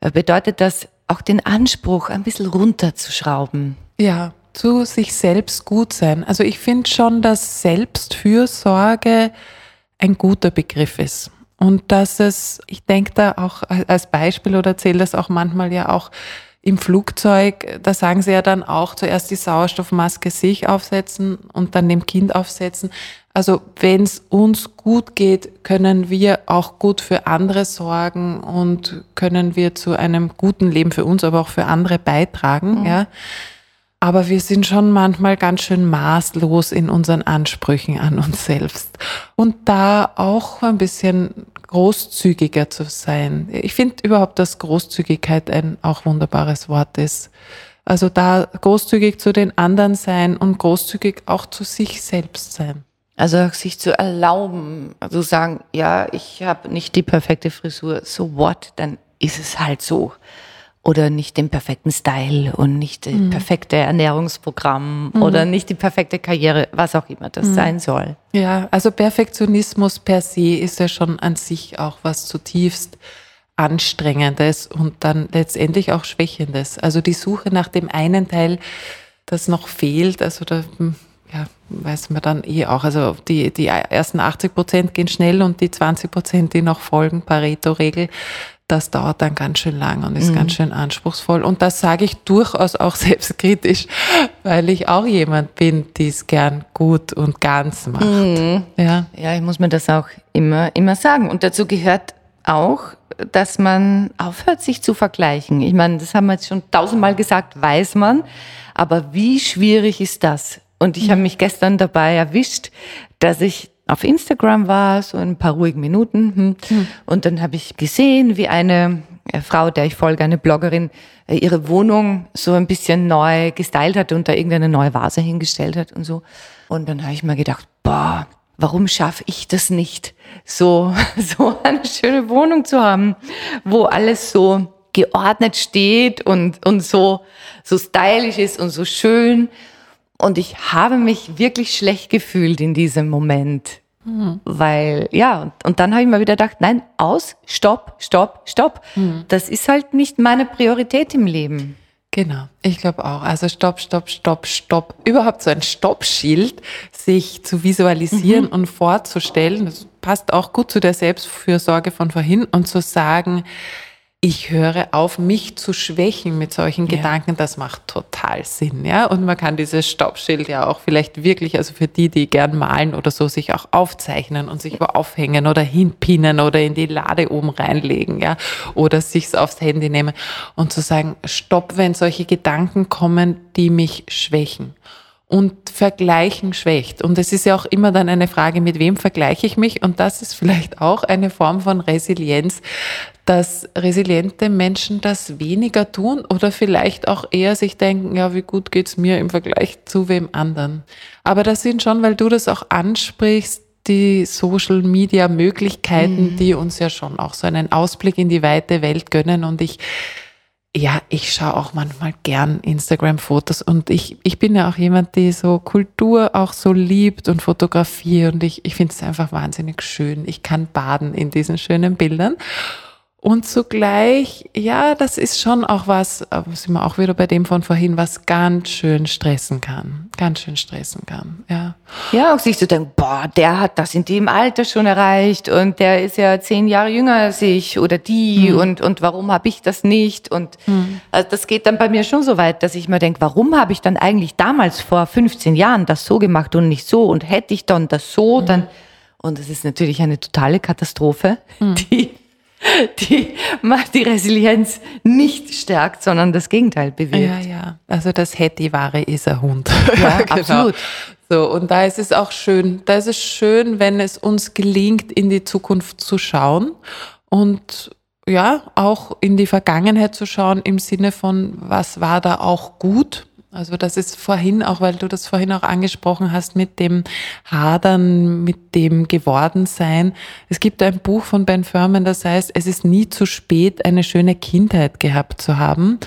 äh, bedeutet das auch den Anspruch ein bisschen runterzuschrauben? Ja, zu sich selbst gut sein. Also ich finde schon, dass Selbstfürsorge ein guter Begriff ist. Und dass es, ich denke da auch als Beispiel oder erzähle das auch manchmal ja auch im Flugzeug, da sagen sie ja dann auch zuerst die Sauerstoffmaske sich aufsetzen und dann dem Kind aufsetzen. Also wenn es uns gut geht, können wir auch gut für andere sorgen und können wir zu einem guten Leben für uns, aber auch für andere beitragen. Mhm. Ja. Aber wir sind schon manchmal ganz schön maßlos in unseren Ansprüchen an uns selbst. Und da auch ein bisschen großzügiger zu sein. Ich finde überhaupt, dass Großzügigkeit ein auch wunderbares Wort ist. Also da großzügig zu den anderen sein und großzügig auch zu sich selbst sein. Also sich zu erlauben, also sagen, ja, ich habe nicht die perfekte Frisur, so what, dann ist es halt so oder nicht den perfekten Style und nicht das mhm. perfekte Ernährungsprogramm mhm. oder nicht die perfekte Karriere, was auch immer das mhm. sein soll. Ja, also Perfektionismus per se ist ja schon an sich auch was zutiefst Anstrengendes und dann letztendlich auch Schwächendes. Also die Suche nach dem einen Teil, das noch fehlt, also da hm, ja, weiß man dann eh auch. Also die, die ersten 80 Prozent gehen schnell und die 20 Prozent, die noch folgen, Pareto-Regel, das dauert dann ganz schön lang und ist mhm. ganz schön anspruchsvoll. Und das sage ich durchaus auch selbstkritisch, weil ich auch jemand bin, die es gern gut und ganz macht. Mhm. Ja. ja, ich muss mir das auch immer, immer sagen. Und dazu gehört auch, dass man aufhört, sich zu vergleichen. Ich meine, das haben wir jetzt schon tausendmal gesagt, weiß man. Aber wie schwierig ist das? Und ich mhm. habe mich gestern dabei erwischt, dass ich auf Instagram war, so ein paar ruhigen Minuten. Hm. Hm. Und dann habe ich gesehen, wie eine äh, Frau, der ich folge, eine Bloggerin, äh, ihre Wohnung so ein bisschen neu gestylt hat und da irgendeine neue Vase hingestellt hat und so. Und dann habe ich mir gedacht, boah, warum schaffe ich das nicht, so, so eine schöne Wohnung zu haben, wo alles so geordnet steht und, und so, so stylisch ist und so schön. Und ich habe mich wirklich schlecht gefühlt in diesem Moment. Mhm. Weil, ja, und, und dann habe ich mir wieder gedacht, nein, aus, stopp, stopp, stopp. Mhm. Das ist halt nicht meine Priorität im Leben. Genau, ich glaube auch. Also stopp, stopp, stopp, stopp. Überhaupt so ein Stoppschild sich zu visualisieren mhm. und vorzustellen, das passt auch gut zu der Selbstfürsorge von vorhin und zu sagen, ich höre auf, mich zu schwächen mit solchen ja. Gedanken, das macht total Sinn, ja. Und man kann dieses Stoppschild ja auch vielleicht wirklich, also für die, die gern malen oder so, sich auch aufzeichnen und sich wo aufhängen oder hinpinnen oder in die Lade oben reinlegen, ja. Oder sich's aufs Handy nehmen und zu sagen, stopp, wenn solche Gedanken kommen, die mich schwächen und Vergleichen schwächt. Und es ist ja auch immer dann eine Frage, mit wem vergleiche ich mich? Und das ist vielleicht auch eine Form von Resilienz, dass resiliente Menschen das weniger tun oder vielleicht auch eher sich denken, ja, wie gut geht's mir im Vergleich zu wem anderen. Aber das sind schon, weil du das auch ansprichst, die Social Media Möglichkeiten, mhm. die uns ja schon auch so einen Ausblick in die weite Welt gönnen. Und ich ja, ich schaue auch manchmal gern Instagram-Fotos und ich, ich bin ja auch jemand, die so Kultur auch so liebt und Fotografie und ich, ich finde es einfach wahnsinnig schön. Ich kann baden in diesen schönen Bildern. Und zugleich, ja, das ist schon auch was, sind wir auch wieder bei dem von vorhin, was ganz schön stressen kann. Ganz schön stressen kann, ja. Ja, auch sich zu denken, boah, der hat das in dem Alter schon erreicht und der ist ja zehn Jahre jünger als ich oder die mhm. und, und warum habe ich das nicht? Und mhm. also das geht dann bei mir schon so weit, dass ich mir denke, warum habe ich dann eigentlich damals vor 15 Jahren das so gemacht und nicht so? Und hätte ich dann das so, mhm. dann, und das ist natürlich eine totale Katastrophe, mhm. die die die Resilienz nicht stärkt, sondern das Gegenteil bewirkt. Ja, ja. Also das Hetty-Ware ist ein Hund. Ja, genau. absolut. So, und da ist es auch schön, da ist es schön, wenn es uns gelingt, in die Zukunft zu schauen und ja, auch in die Vergangenheit zu schauen im Sinne von, was war da auch gut also das ist vorhin auch, weil du das vorhin auch angesprochen hast mit dem Hadern, mit dem Gewordensein. Es gibt ein Buch von Ben Furman, das heißt, es ist nie zu spät, eine schöne Kindheit gehabt zu haben.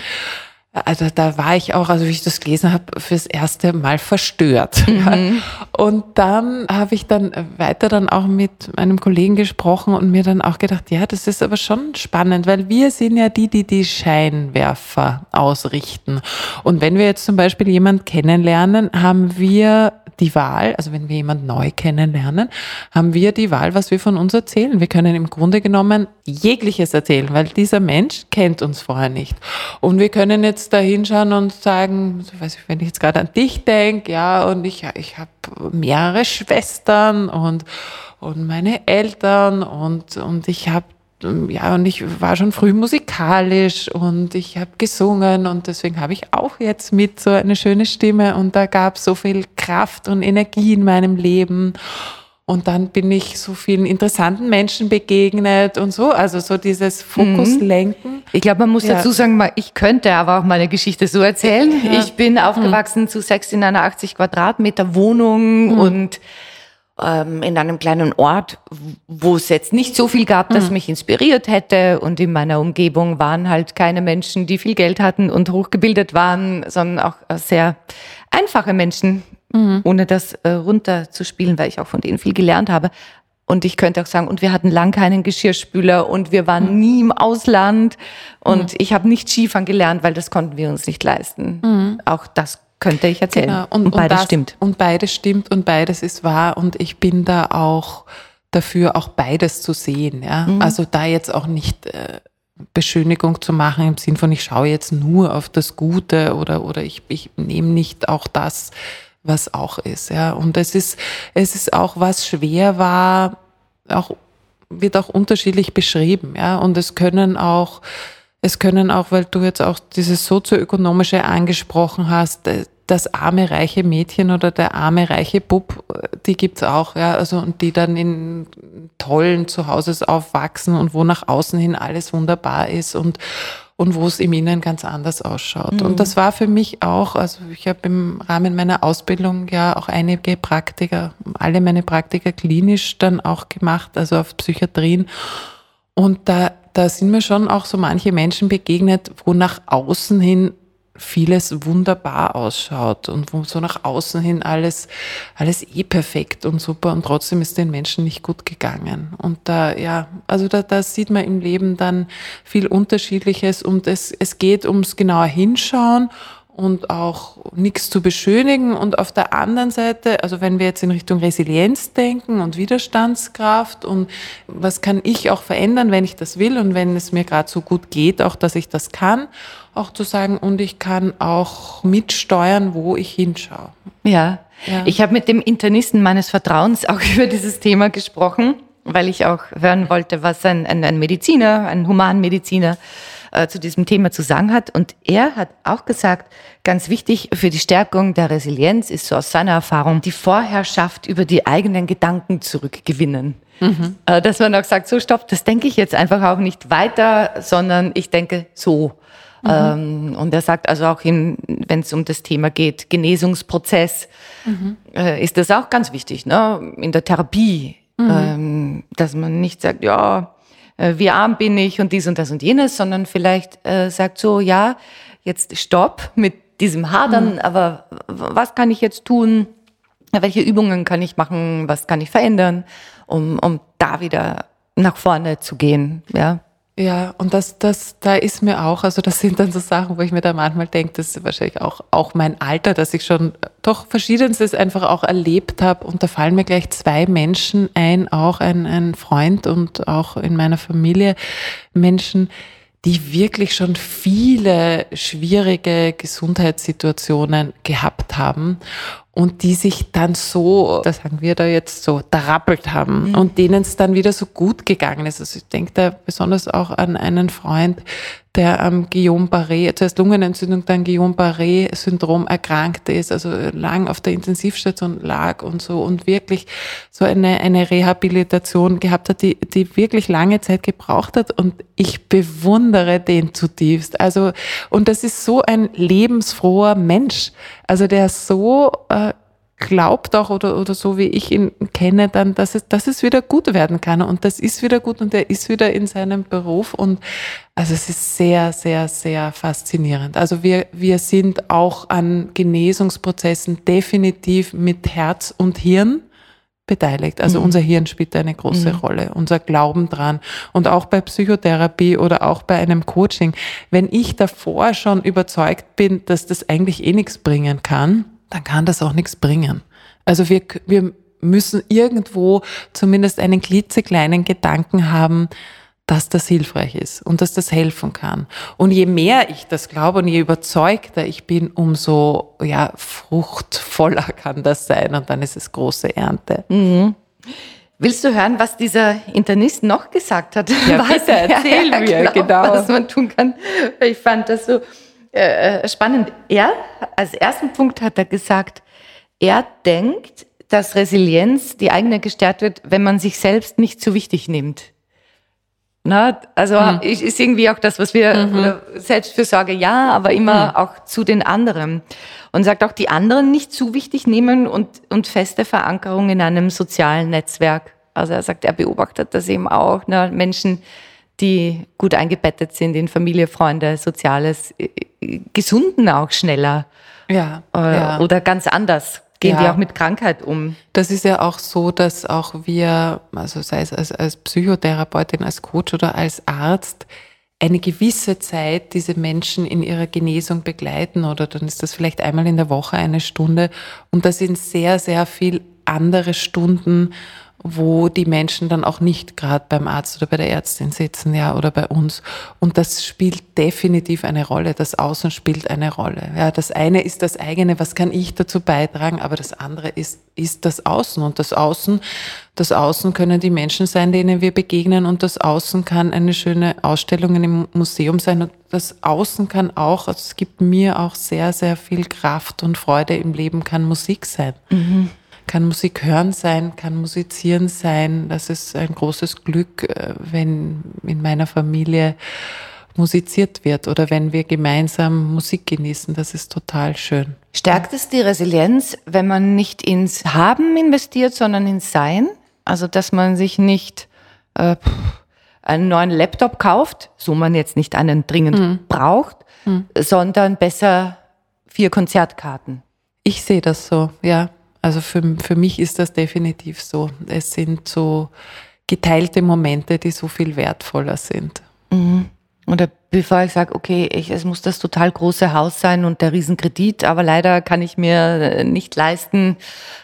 Also da war ich auch, also wie ich das gelesen habe, fürs erste Mal verstört. Mhm. Und dann habe ich dann weiter dann auch mit einem Kollegen gesprochen und mir dann auch gedacht, ja, das ist aber schon spannend, weil wir sind ja die, die die Scheinwerfer ausrichten. Und wenn wir jetzt zum Beispiel jemand kennenlernen, haben wir die Wahl, also wenn wir jemand neu kennenlernen, haben wir die Wahl, was wir von uns erzählen. Wir können im Grunde genommen jegliches erzählen, weil dieser Mensch kennt uns vorher nicht. Und wir können jetzt da hinschauen und sagen, weiß ich, wenn ich jetzt gerade an dich denke, ja, und ich, ich habe mehrere Schwestern und, und meine Eltern und, und ich habe ja, und ich war schon früh musikalisch und ich habe gesungen und deswegen habe ich auch jetzt mit so eine schöne Stimme und da gab es so viel Kraft und Energie in meinem Leben. Und dann bin ich so vielen interessanten Menschen begegnet und so, also so dieses Fokuslenken. Mhm. Ich glaube, man muss ja. dazu sagen, ich könnte aber auch meine Geschichte so erzählen. Ja. Ich bin aufgewachsen mhm. zu sechs in einer 80 Quadratmeter Wohnung mhm. und ähm, in einem kleinen Ort, wo es jetzt nicht so viel gab, das mhm. mich inspiriert hätte. Und in meiner Umgebung waren halt keine Menschen, die viel Geld hatten und hochgebildet waren, sondern auch äh, sehr einfache Menschen, mhm. ohne das äh, runterzuspielen, weil ich auch von denen viel gelernt habe. Und ich könnte auch sagen, und wir hatten lang keinen Geschirrspüler und wir waren mhm. nie im Ausland und mhm. ich habe nicht Skifahren gelernt, weil das konnten wir uns nicht leisten. Mhm. Auch das könnte ich erzählen. Genau. Und, und, beides und das, stimmt. Und beides stimmt und beides ist wahr. Und ich bin da auch dafür, auch beides zu sehen. Ja? Mhm. Also da jetzt auch nicht äh, Beschönigung zu machen im Sinn von, ich schaue jetzt nur auf das Gute oder, oder ich, ich nehme nicht auch das, was auch ist. Ja? Und es ist, es ist auch, was schwer war, auch, wird auch unterschiedlich beschrieben. Ja? Und es können auch, es können auch, weil du jetzt auch dieses sozioökonomische angesprochen hast, äh, das arme reiche Mädchen oder der arme reiche Bub, äh, die gibt's auch, ja, also und die dann in tollen Zuhauses aufwachsen und wo nach außen hin alles wunderbar ist und und wo es im Innen ganz anders ausschaut. Mhm. Und das war für mich auch, also ich habe im Rahmen meiner Ausbildung ja auch einige Praktiker, alle meine Praktiker klinisch dann auch gemacht, also auf Psychiatrien. Und da da sind mir schon auch so manche Menschen begegnet, wo nach außen hin vieles wunderbar ausschaut und wo so nach außen hin alles, alles eh perfekt und super und trotzdem ist den Menschen nicht gut gegangen. Und da, ja, also da, da sieht man im Leben dann viel Unterschiedliches und es, es geht ums genauer Hinschauen und auch nichts zu beschönigen. Und auf der anderen Seite, also wenn wir jetzt in Richtung Resilienz denken und Widerstandskraft und was kann ich auch verändern, wenn ich das will und wenn es mir gerade so gut geht, auch dass ich das kann, auch zu sagen, und ich kann auch mitsteuern, wo ich hinschaue. Ja, ja. ich habe mit dem Internisten meines Vertrauens auch über dieses Thema gesprochen, weil ich auch hören wollte, was ein, ein, ein Mediziner, ein Humanmediziner, äh, zu diesem Thema zu sagen hat. Und er hat auch gesagt, ganz wichtig für die Stärkung der Resilienz ist so aus seiner Erfahrung die Vorherrschaft über die eigenen Gedanken zurückgewinnen. Mhm. Äh, dass man auch sagt, so stopp, das denke ich jetzt einfach auch nicht weiter, sondern ich denke so. Mhm. Ähm, und er sagt also auch, wenn es um das Thema geht, Genesungsprozess, mhm. äh, ist das auch ganz wichtig, ne? in der Therapie, mhm. ähm, dass man nicht sagt, ja, äh, wie arm bin ich und dies und das und jenes, sondern vielleicht äh, sagt so, ja, jetzt stopp mit diesem Hadern, mhm. aber was kann ich jetzt tun? Welche Übungen kann ich machen? Was kann ich verändern, um, um da wieder nach vorne zu gehen? Ja. Ja, und das, das, da ist mir auch, also das sind dann so Sachen, wo ich mir da manchmal denke, das ist wahrscheinlich auch, auch mein Alter, dass ich schon doch Verschiedenstes einfach auch erlebt habe. Und da fallen mir gleich zwei Menschen ein, auch ein, ein Freund und auch in meiner Familie Menschen, die wirklich schon viele schwierige Gesundheitssituationen gehabt haben und die sich dann so, das sagen wir da jetzt so, darappelt haben mhm. und denen es dann wieder so gut gegangen ist. Also ich denke da besonders auch an einen Freund, der am Guillaume-Barré, zuerst Lungenentzündung, dann Guillaume-Barré-Syndrom erkrankt ist, also lang auf der Intensivstation lag und so und wirklich so eine, eine Rehabilitation gehabt hat, die, die wirklich lange Zeit gebraucht hat und ich bewundere den zutiefst. Also, und das ist so ein lebensfroher Mensch, also der so äh, glaubt auch oder, oder so wie ich ihn kenne, dann, dass es, dass es wieder gut werden kann. Und das ist wieder gut und er ist wieder in seinem Beruf. Und also es ist sehr, sehr, sehr faszinierend. Also wir, wir sind auch an Genesungsprozessen definitiv mit Herz und Hirn beteiligt. Also mhm. unser Hirn spielt eine große mhm. Rolle, unser Glauben dran. Und auch bei Psychotherapie oder auch bei einem Coaching, wenn ich davor schon überzeugt bin, dass das eigentlich eh nichts bringen kann, dann kann das auch nichts bringen. Also wir, wir müssen irgendwo zumindest einen klitzekleinen Gedanken haben, dass das hilfreich ist und dass das helfen kann. Und je mehr ich das glaube und je überzeugter ich bin, umso ja, fruchtvoller kann das sein und dann ist es große Ernte. Mhm. Willst du hören, was dieser Internist noch gesagt hat? Ja, was, bitte, erzähl ja, mir, genau, genau. Was man tun kann. Ich fand das so äh, spannend. Er, als ersten Punkt hat er gesagt, er denkt, dass Resilienz, die eigene gestärkt wird, wenn man sich selbst nicht zu wichtig nimmt. Na, also mhm. ist irgendwie auch das, was wir mhm. Selbstfürsorge ja, aber immer mhm. auch zu den anderen. Und sagt auch, die anderen nicht zu wichtig nehmen und, und feste Verankerung in einem sozialen Netzwerk. Also er sagt, er beobachtet das eben auch. Ne? Menschen, die gut eingebettet sind in Familie, Freunde, Soziales, äh, gesunden auch schneller. Ja, äh, ja. Oder ganz anders gehen ja. die auch mit Krankheit um. Das ist ja auch so, dass auch wir, also sei es als, als Psychotherapeutin, als Coach oder als Arzt, eine gewisse Zeit diese Menschen in ihrer Genesung begleiten oder dann ist das vielleicht einmal in der Woche eine Stunde und das sind sehr, sehr viel andere Stunden wo die Menschen dann auch nicht gerade beim Arzt oder bei der Ärztin sitzen, ja, oder bei uns. Und das spielt definitiv eine Rolle. Das Außen spielt eine Rolle. Ja, das eine ist das eigene, was kann ich dazu beitragen, aber das andere ist, ist das Außen. Und das Außen, das Außen können die Menschen sein, denen wir begegnen. Und das Außen kann eine schöne Ausstellung im Museum sein. Und das Außen kann auch, also es gibt mir auch sehr, sehr viel Kraft und Freude im Leben, kann Musik sein. Mhm kann Musik hören sein, kann musizieren sein. Das ist ein großes Glück, äh, wenn in meiner Familie musiziert wird oder wenn wir gemeinsam Musik genießen. Das ist total schön. Stärkt es die Resilienz, wenn man nicht ins Haben investiert, sondern ins Sein? Also, dass man sich nicht äh, einen neuen Laptop kauft, so man jetzt nicht einen dringend mhm. braucht, mhm. sondern besser vier Konzertkarten. Ich sehe das so, ja. Also für, für mich ist das definitiv so. Es sind so geteilte Momente, die so viel wertvoller sind. Mhm. Oder bevor ich sage, okay, ich, es muss das total große Haus sein und der Riesenkredit, aber leider kann ich mir nicht leisten,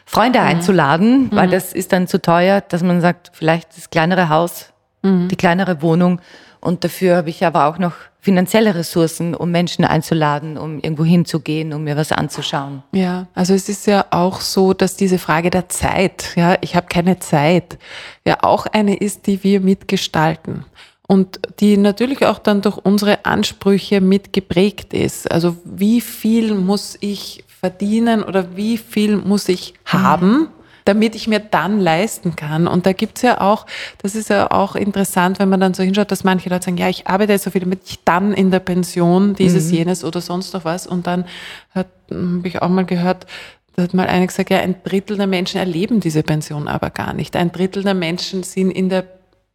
Freunde mhm. einzuladen, mhm. weil das ist dann zu teuer, dass man sagt, vielleicht das kleinere Haus, mhm. die kleinere Wohnung und dafür habe ich aber auch noch finanzielle Ressourcen, um Menschen einzuladen, um irgendwo hinzugehen, um mir was anzuschauen. Ja, also es ist ja auch so, dass diese Frage der Zeit, ja, ich habe keine Zeit, ja auch eine ist, die wir mitgestalten und die natürlich auch dann durch unsere Ansprüche mit geprägt ist. Also wie viel muss ich verdienen oder wie viel muss ich haben, damit ich mir dann leisten kann. Und da gibt's ja auch, das ist ja auch interessant, wenn man dann so hinschaut, dass manche Leute sagen, ja, ich arbeite so viel, damit ich dann in der Pension dieses, mhm. jenes oder sonst noch was. Und dann habe ich auch mal gehört, da hat mal einer gesagt, ja, ein Drittel der Menschen erleben diese Pension aber gar nicht. Ein Drittel der Menschen sind in der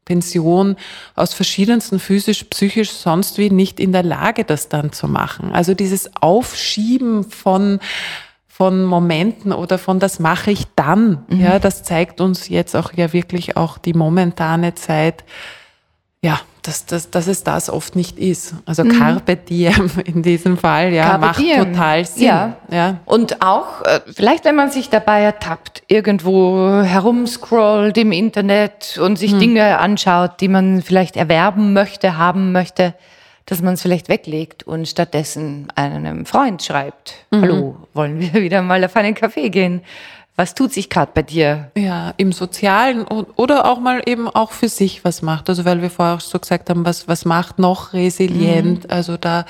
Pension aus verschiedensten physisch, psychisch, sonst wie nicht in der Lage, das dann zu machen. Also dieses Aufschieben von von Momenten oder von das mache ich dann. Mhm. Ja, das zeigt uns jetzt auch ja wirklich auch die momentane Zeit. Ja, dass, dass, dass es das oft nicht ist. Also mhm. Carpe Diem in diesem Fall, ja, Carpe macht diem. total Sinn. Ja. ja. Und auch, äh, vielleicht wenn man sich dabei ertappt, irgendwo herumscrollt im Internet und sich mhm. Dinge anschaut, die man vielleicht erwerben möchte, haben möchte, dass man es vielleicht weglegt und stattdessen einem Freund schreibt, mhm. hallo, wollen wir wieder mal auf einen Kaffee gehen? Was tut sich gerade bei dir? Ja, im Sozialen oder auch mal eben auch für sich was macht. Also weil wir vorher auch so gesagt haben, was, was macht noch resilient? Mhm. Also da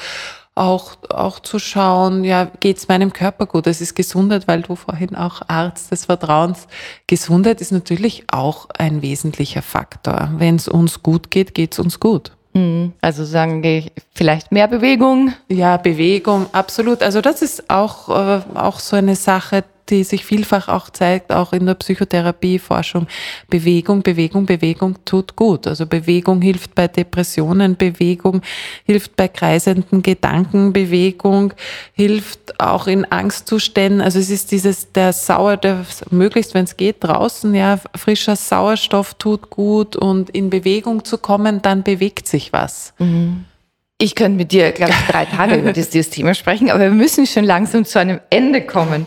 auch, auch zu schauen, ja, geht's meinem Körper gut? Das ist Gesundheit, weil du vorhin auch Arzt des Vertrauens. Gesundheit ist natürlich auch ein wesentlicher Faktor. Wenn es uns gut geht, geht's uns gut. Mhm. Also sagen wir vielleicht mehr Bewegung. Ja, Bewegung, absolut. Also das ist auch, äh, auch so eine Sache, die sich vielfach auch zeigt, auch in der Psychotherapieforschung. Bewegung, Bewegung, Bewegung tut gut. Also Bewegung hilft bei Depressionen, Bewegung hilft bei kreisenden Gedanken, Bewegung hilft auch in Angstzuständen. Also es ist dieses, der Sauer, der möglichst, wenn es geht, draußen, ja, frischer Sauerstoff tut gut und in Bewegung zu kommen, dann bewegt sich was. Mhm. Ich könnte mit dir, glaube ich, drei Tage über dieses Thema sprechen, aber wir müssen schon langsam zu einem Ende kommen.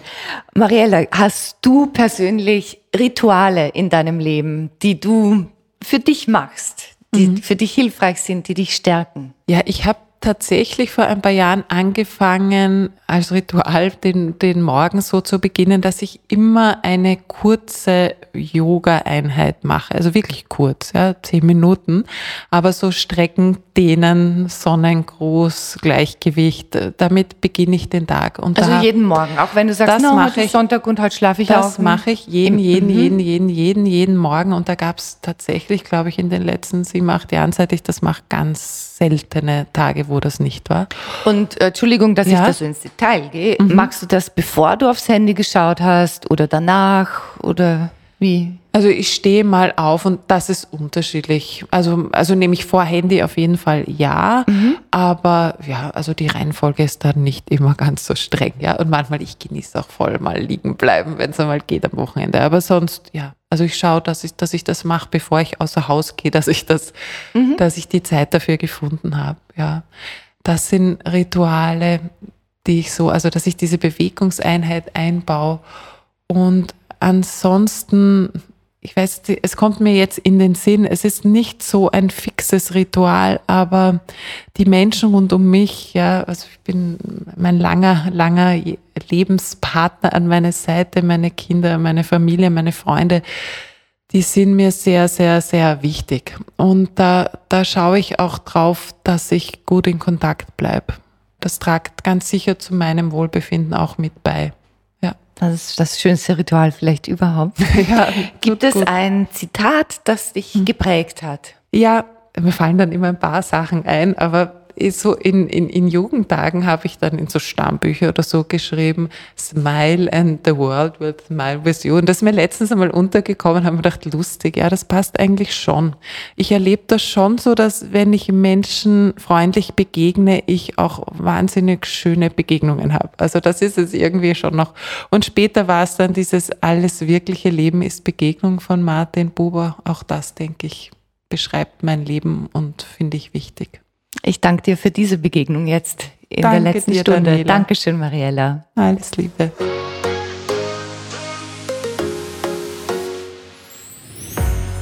Mariella, hast du persönlich Rituale in deinem Leben, die du für dich machst, die mhm. für dich hilfreich sind, die dich stärken? Ja, ich habe tatsächlich vor ein paar Jahren angefangen, als Ritual den, den Morgen so zu beginnen, dass ich immer eine kurze Yoga-Einheit mache. Also wirklich kurz, ja, zehn Minuten. Aber so Strecken, Dehnen, Sonnengruß, Gleichgewicht, damit beginne ich den Tag. Und also jeden Morgen, auch wenn du sagst, das no, mache ich, Sonntag und heute schlafe ich das auch. Das mache ich jeden, jeden, mhm. jeden, jeden, jeden, jeden Morgen. Und da gab es tatsächlich, glaube ich, in den letzten sieben, acht Jahren, seit ich das mache, ganz seltene Tage, wo das nicht war. Und äh, Entschuldigung, dass ja. ich da so ins Detail gehe. Mhm. Magst du das, bevor du aufs Handy geschaut hast oder danach oder wie? Also ich stehe mal auf und das ist unterschiedlich. Also, also nehme ich vor Handy auf jeden Fall ja, mhm. aber ja, also die Reihenfolge ist dann nicht immer ganz so streng, ja. Und manchmal, ich genieße auch voll mal liegen bleiben, wenn es einmal geht am Wochenende. Aber sonst, ja, also ich schaue, dass ich, dass ich das mache, bevor ich außer Haus gehe, dass ich das, mhm. dass ich die Zeit dafür gefunden habe, ja. Das sind Rituale, die ich so, also dass ich diese Bewegungseinheit einbaue und ansonsten, ich weiß, es kommt mir jetzt in den Sinn, es ist nicht so ein fixes Ritual, aber die Menschen rund um mich, ja, also ich bin mein langer, langer Lebenspartner an meiner Seite, meine Kinder, meine Familie, meine Freunde, die sind mir sehr, sehr, sehr wichtig. Und da, da schaue ich auch drauf, dass ich gut in Kontakt bleibe. Das tragt ganz sicher zu meinem Wohlbefinden auch mit bei. Das ist das schönste Ritual vielleicht überhaupt. Ja, Gibt es gut. ein Zitat, das dich hm. geprägt hat? Ja, mir fallen dann immer ein paar Sachen ein, aber so in, in, in Jugendtagen habe ich dann in so Stammbücher oder so geschrieben, Smile and the world will smile with you. Und das ist mir letztens einmal untergekommen, habe mir gedacht, lustig, ja, das passt eigentlich schon. Ich erlebe das schon so, dass wenn ich Menschen freundlich begegne, ich auch wahnsinnig schöne Begegnungen habe. Also das ist es irgendwie schon noch. Und später war es dann dieses alles wirkliche Leben ist Begegnung von Martin Buber. Auch das, denke ich, beschreibt mein Leben und finde ich wichtig. Ich danke dir für diese Begegnung jetzt in danke der letzten dir, Stunde. Daniela. Dankeschön, Mariella. Alles Liebe.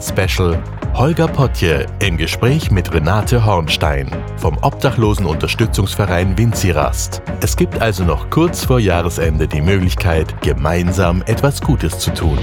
Weihnachtsspecial Holger Potje im Gespräch mit Renate Hornstein vom Obdachlosenunterstützungsverein Winzirast. Es gibt also noch kurz vor Jahresende die Möglichkeit, gemeinsam etwas Gutes zu tun.